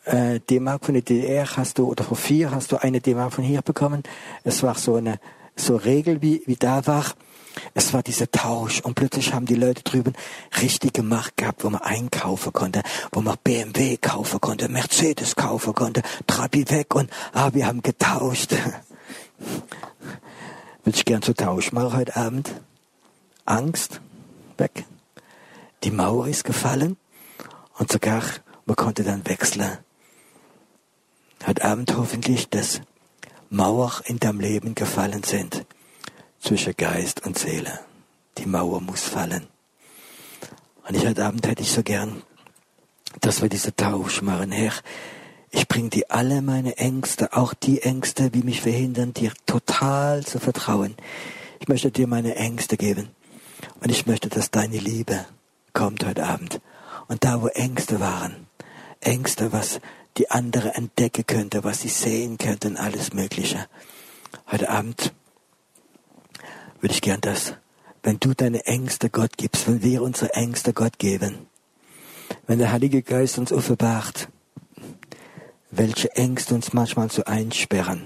Speaker 1: äh, D-Mark von der DDR hast du, oder vor vier hast du eine D-Mark von hier bekommen. Es war so eine so Regel, wie, wie da war. Es war dieser Tausch und plötzlich haben die Leute drüben richtige Macht gehabt, wo man einkaufen konnte, wo man BMW kaufen konnte, Mercedes kaufen konnte, Trabi weg und ah, wir haben getauscht. Würde ich gern zu Tausch machen heute Abend? Angst weg. Die Mauer ist gefallen und sogar man konnte dann wechseln. Heute Abend hoffentlich, dass Mauer in deinem Leben gefallen sind zwischen Geist und Seele. Die Mauer muss fallen. Und ich heute Abend hätte ich so gern, dass wir diese Tausch machen. Herr, ich bring dir alle meine Ängste, auch die Ängste, die mich verhindern, dir total zu vertrauen. Ich möchte dir meine Ängste geben. Und ich möchte, dass deine Liebe kommt heute Abend. Und da, wo Ängste waren, Ängste, was die andere entdecken könnte, was sie sehen könnten, alles Mögliche. Heute Abend würde ich gern das, wenn du deine Ängste Gott gibst, wenn wir unsere Ängste Gott geben, wenn der Heilige Geist uns offenbart, welche Ängste uns manchmal so einsperren.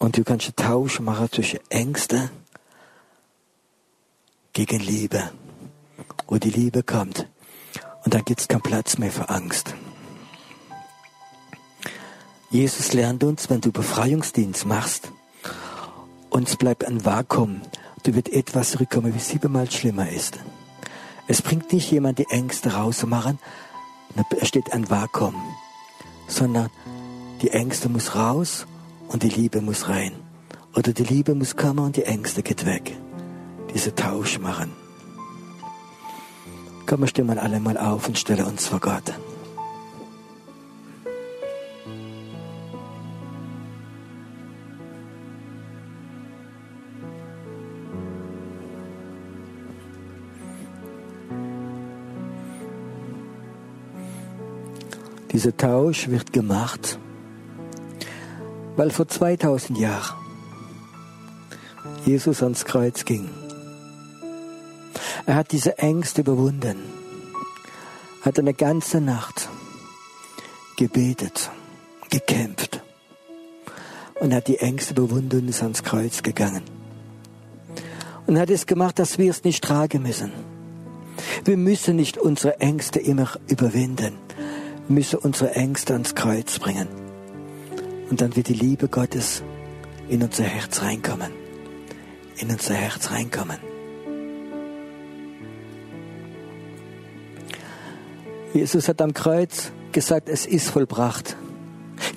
Speaker 1: Und du kannst einen Tausch machen zwischen Ängste gegen Liebe, wo die Liebe kommt. Und da gibt es keinen Platz mehr für Angst. Jesus lernt uns, wenn du Befreiungsdienst machst, uns bleibt ein Vakuum. Du wird etwas zurückkommen, wie siebenmal schlimmer ist. Es bringt nicht jemand die Ängste rauszumachen, es steht ein Vakuum, sondern die Ängste muss raus und die Liebe muss rein. Oder die Liebe muss kommen und die Ängste geht weg. Diese Tausch machen. Komm, wir stehen mal alle mal auf und stelle uns vor Gott. Dieser Tausch wird gemacht, weil vor 2000 Jahren Jesus ans Kreuz ging. Er hat diese Ängste überwunden, hat eine ganze Nacht gebetet, gekämpft und hat die Ängste überwunden und ist ans Kreuz gegangen. Und hat es gemacht, dass wir es nicht tragen müssen. Wir müssen nicht unsere Ängste immer überwinden müssen unsere Ängste ans Kreuz bringen. Und dann wird die Liebe Gottes in unser Herz reinkommen. In unser Herz reinkommen. Jesus hat am Kreuz gesagt, es ist vollbracht.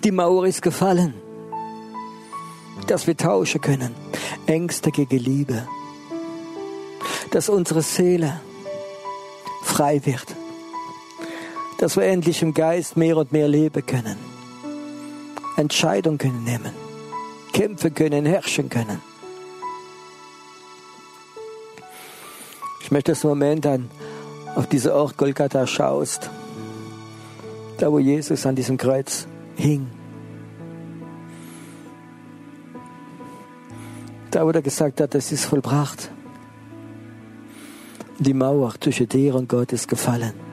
Speaker 1: Die Mauer ist gefallen. Dass wir tauschen können. Ängste gegen Liebe. Dass unsere Seele frei wird dass wir endlich im Geist mehr und mehr leben können. Entscheidungen können nehmen, kämpfen können, herrschen können. Ich möchte das Moment an auf diese Ort Golgatha schaust, da wo Jesus an diesem Kreuz hing. Da wo er gesagt hat, es ist vollbracht. Die Mauer zwischen dir und Gott ist gefallen.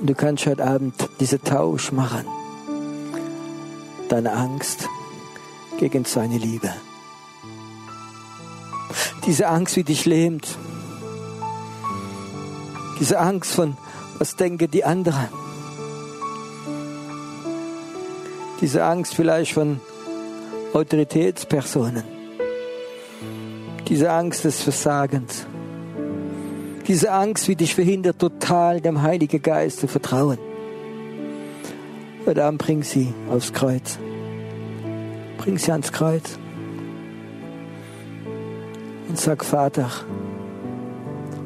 Speaker 1: Du kannst heute Abend diesen Tausch machen. Deine Angst gegen seine Liebe. Diese Angst, wie dich lähmt. Diese Angst von, was denken die anderen. Diese Angst vielleicht von Autoritätspersonen. Diese Angst des Versagens. Diese Angst, wie dich verhindert, total dem Heiligen Geist zu vertrauen. Und dann bring sie aufs Kreuz. Bring sie ans Kreuz. Und sag, Vater,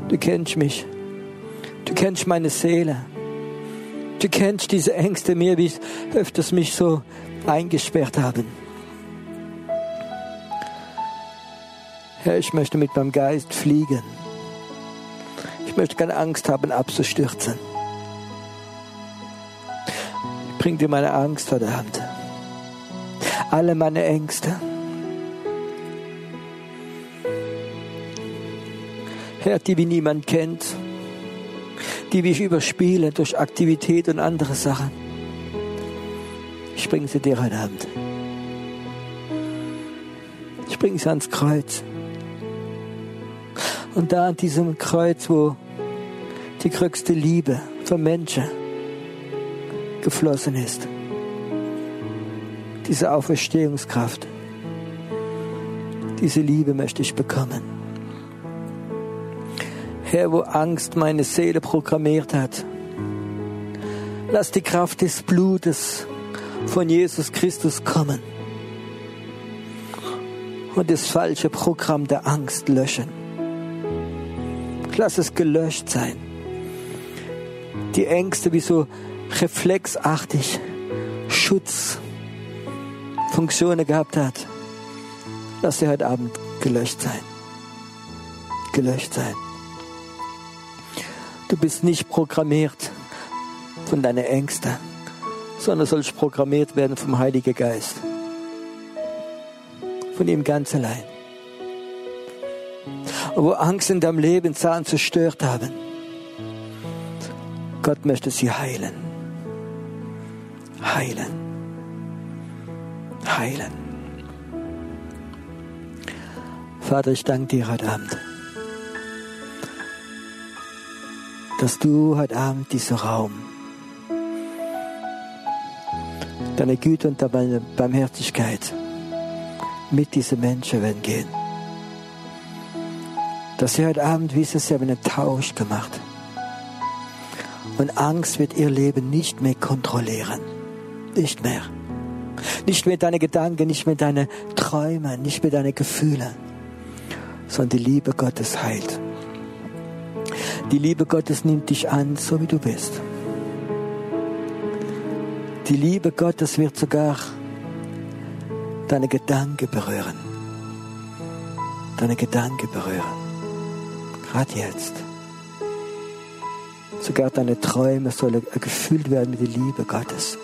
Speaker 1: du kennst mich. Du kennst meine Seele. Du kennst diese Ängste mir, wie öfters mich so eingesperrt haben. Herr, ich möchte mit meinem Geist fliegen. Ich möchte keine Angst haben, abzustürzen. Ich bring dir meine Angst heute Abend. Alle meine Ängste. Herr, die wie niemand kennt, die wie ich überspiele durch Aktivität und andere Sachen. Ich bringe sie dir heute Abend. Ich bringe sie ans Kreuz. Und da an diesem Kreuz, wo die größte Liebe für Menschen geflossen ist, diese Auferstehungskraft, diese Liebe möchte ich bekommen. Herr, wo Angst meine Seele programmiert hat, lass die Kraft des Blutes von Jesus Christus kommen und das falsche Programm der Angst löschen. Lass es gelöscht sein. Die Ängste wie so reflexartig Schutzfunktionen gehabt hat. Lass sie heute Abend gelöscht sein. Gelöscht sein. Du bist nicht programmiert von deinen Ängsten, sondern sollst programmiert werden vom Heiligen Geist. Von ihm ganz allein wo Angst in deinem Leben Zahn zerstört haben. Gott möchte sie heilen. Heilen. Heilen. Vater, ich danke dir heute Abend, dass du heute Abend diesen Raum, deine Güte und deine Barmherzigkeit mit diesen Menschen werden gehen dass sie heute Abend wissen, sie haben einen Tausch gemacht. Und Angst wird ihr Leben nicht mehr kontrollieren. Nicht mehr. Nicht mehr deine Gedanken, nicht mehr deine Träume, nicht mehr deine Gefühle, sondern die Liebe Gottes heilt. Die Liebe Gottes nimmt dich an, so wie du bist. Die Liebe Gottes wird sogar deine Gedanken berühren. Deine Gedanken berühren. Gerade jetzt. Sogar deine Träume sollen gefüllt werden mit der Liebe Gottes.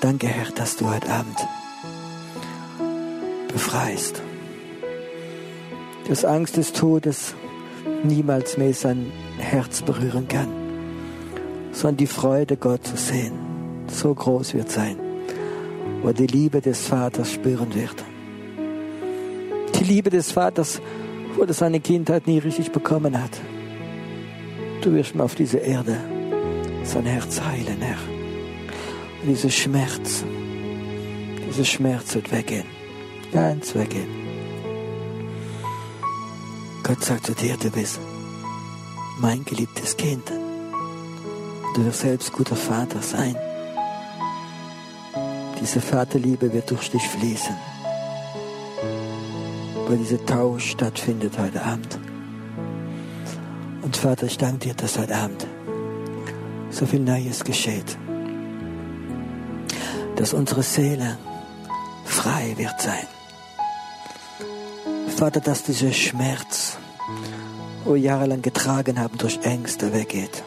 Speaker 1: Danke, Herr, dass du heute Abend befreist. Dass Angst des Todes niemals mehr sein Herz berühren kann, sondern die Freude, Gott zu sehen, so groß wird sein, wo die Liebe des Vaters spüren wird. Die Liebe des Vaters wo er seine Kindheit nie richtig bekommen hat. Du wirst mir auf diese Erde sein Herz heilen, Herr. Und dieser Schmerz, dieser Schmerz wird weggehen. Ganz weggehen. Gott sagt zu dir, du bist mein geliebtes Kind. Du wirst selbst guter Vater sein. Diese Vaterliebe wird durch dich fließen wo dieser Tausch stattfindet heute Abend. Und Vater, ich danke dir, dass heute Abend so viel Neues geschieht. Dass unsere Seele frei wird sein. Vater, dass dieser Schmerz, wo wir jahrelang getragen haben, durch Ängste weggeht.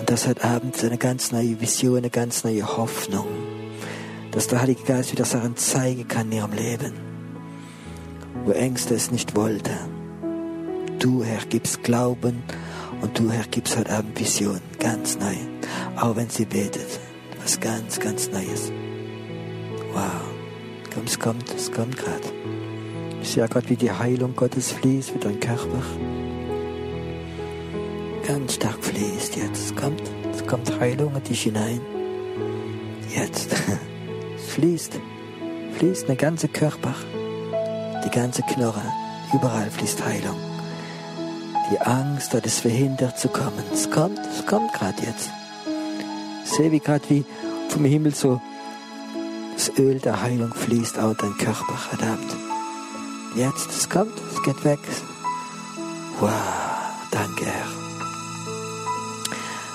Speaker 1: Und dass heute Abend eine ganz neue Vision, eine ganz neue Hoffnung dass der Heilige Geist wieder Sachen zeigen kann in ihrem Leben, wo Ängste es nicht wollte. Du, Herr, gibst Glauben und du, Herr, gibst heute Abend Vision, ganz neu. Auch wenn sie betet, was ganz, ganz Neues. Wow. Komm, es kommt, es kommt gerade. Ich sehe gerade, wie die Heilung Gottes fließt, wie dein Körper ganz stark fließt jetzt. Es kommt, es kommt Heilung in dich hinein. Jetzt. Es fließt, fließt der ganze Körper, die ganze Knorre, überall fließt Heilung. Die Angst hat es verhindert zu kommen. Es kommt, es kommt gerade jetzt. Sehe, wie gerade wie vom Himmel so das Öl der Heilung fließt aus dein Körper, verdammt. Jetzt, es kommt, es geht weg. Wow, danke, Herr.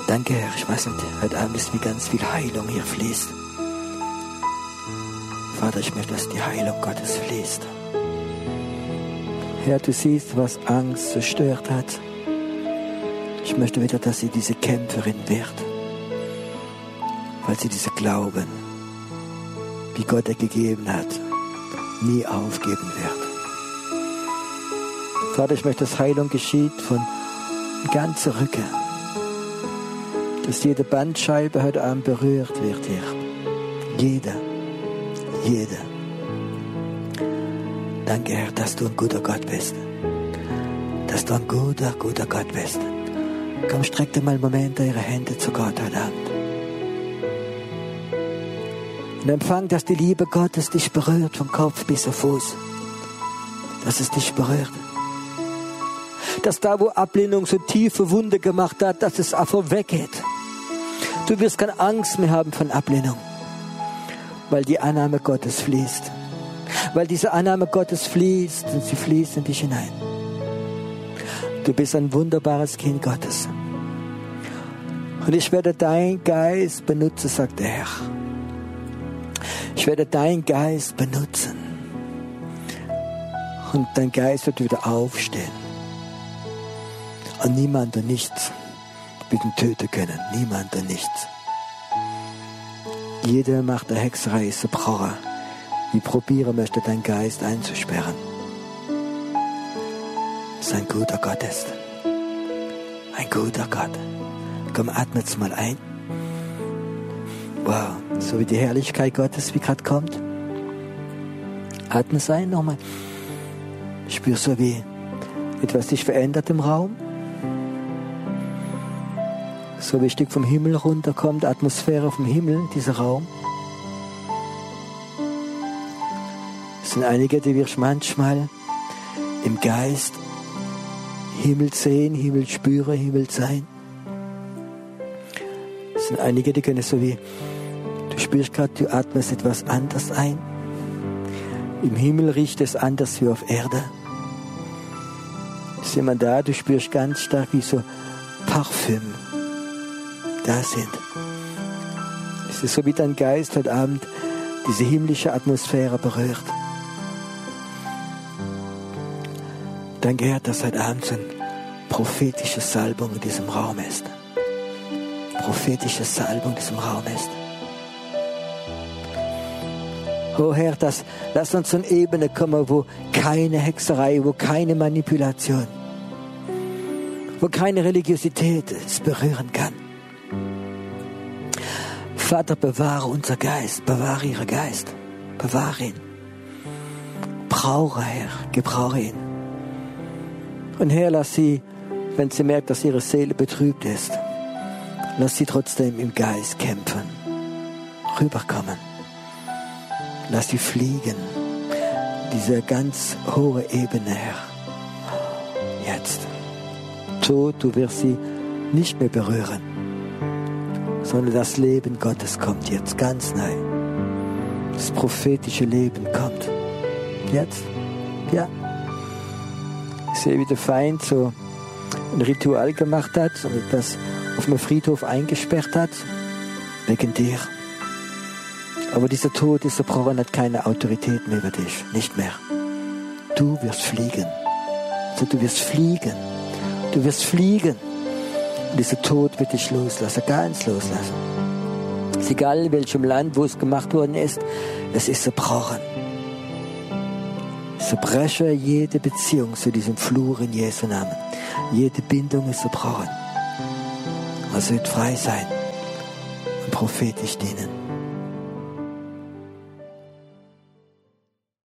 Speaker 1: Danke, Herr. Ich weiß nicht, heute Abend ist wie ganz viel Heilung hier fließt. Vater, ich möchte, dass die Heilung Gottes fließt. Herr, du siehst, was Angst zerstört hat. Ich möchte wieder, dass sie diese Kämpferin wird, weil sie diese Glauben, wie Gott er gegeben hat, nie aufgeben wird. Vater, ich möchte, dass Heilung geschieht von ganzer Rücken, dass jede Bandscheibe heute Abend berührt wird hier. Jeder jeder. Danke, Herr, dass du ein guter Gott bist. Dass du ein guter, guter Gott bist. Komm, streck dir mal einen Moment eure Hände zu Gott heute Abend. Und empfang, dass die Liebe Gottes dich berührt, von Kopf bis auf Fuß. Dass es dich berührt. Dass da, wo Ablehnung so tiefe Wunde gemacht hat, dass es einfach weggeht. Du wirst keine Angst mehr haben von Ablehnung weil die Annahme Gottes fließt. Weil diese Annahme Gottes fließt und sie fließt in dich hinein. Du bist ein wunderbares Kind Gottes. Und ich werde dein Geist benutzen, sagt der Herr. Ich werde dein Geist benutzen. Und dein Geist wird wieder aufstehen. Und niemand und nichts wird ihn töten können. Niemand und nichts. Jede Macht der Hexerei ist zerbrochen, die probieren möchte, deinen Geist einzusperren. Sein guter Gott ist. Ein guter Gott. Komm, atmet's mal ein. Wow, so wie die Herrlichkeit Gottes, wie gerade kommt. Atme es ein nochmal. Spür so wie etwas sich verändert im Raum. So wie ein Stück vom Himmel runterkommt, Atmosphäre vom Himmel, dieser Raum. Sind einige, die wirst manchmal im Geist Himmel sehen, Himmel spüren, Himmel sein. Es sind einige, die können so wie, du spürst gerade, du atmest etwas anders ein. Im Himmel riecht es anders wie auf Erde. Ist jemand da, du spürst ganz stark wie so Parfüm da sind. Es ist so wie dein Geist heute Abend diese himmlische Atmosphäre berührt. Danke, Herr, dass heute Abend so eine prophetische Salbung in diesem Raum ist. Prophetische Salbung in diesem Raum ist. Oh Herr, das, lass uns zu einer Ebene kommen, wo keine Hexerei, wo keine Manipulation, wo keine Religiosität es berühren kann. Vater, bewahre unser Geist, bewahre ihre Geist, bewahre ihn. Brauche, Herr, gebrauche ihn. Und Herr, lass sie, wenn sie merkt, dass ihre Seele betrübt ist, lass sie trotzdem im Geist kämpfen, rüberkommen. Lass sie fliegen, diese ganz hohe Ebene, Herr. Jetzt. Tod, du wirst sie nicht mehr berühren sondern das Leben Gottes kommt jetzt ganz neu. Das prophetische Leben kommt. Jetzt? Ja. Sehe, wie der Feind so ein Ritual gemacht hat und etwas auf dem Friedhof eingesperrt hat. Wegen dir. Aber dieser Tod, dieser Provan hat keine Autorität mehr über dich. Nicht mehr. Du wirst fliegen. Also du wirst fliegen. Du wirst fliegen. Und dieser Tod wird dich loslassen, ganz loslassen. Es ist egal, in welchem Land, wo es gemacht worden ist, es ist zerbrochen. Zerbreche jede Beziehung zu diesem Flur in Jesu Namen. Jede Bindung ist zerbrochen. Also wird frei sein und prophetisch dienen.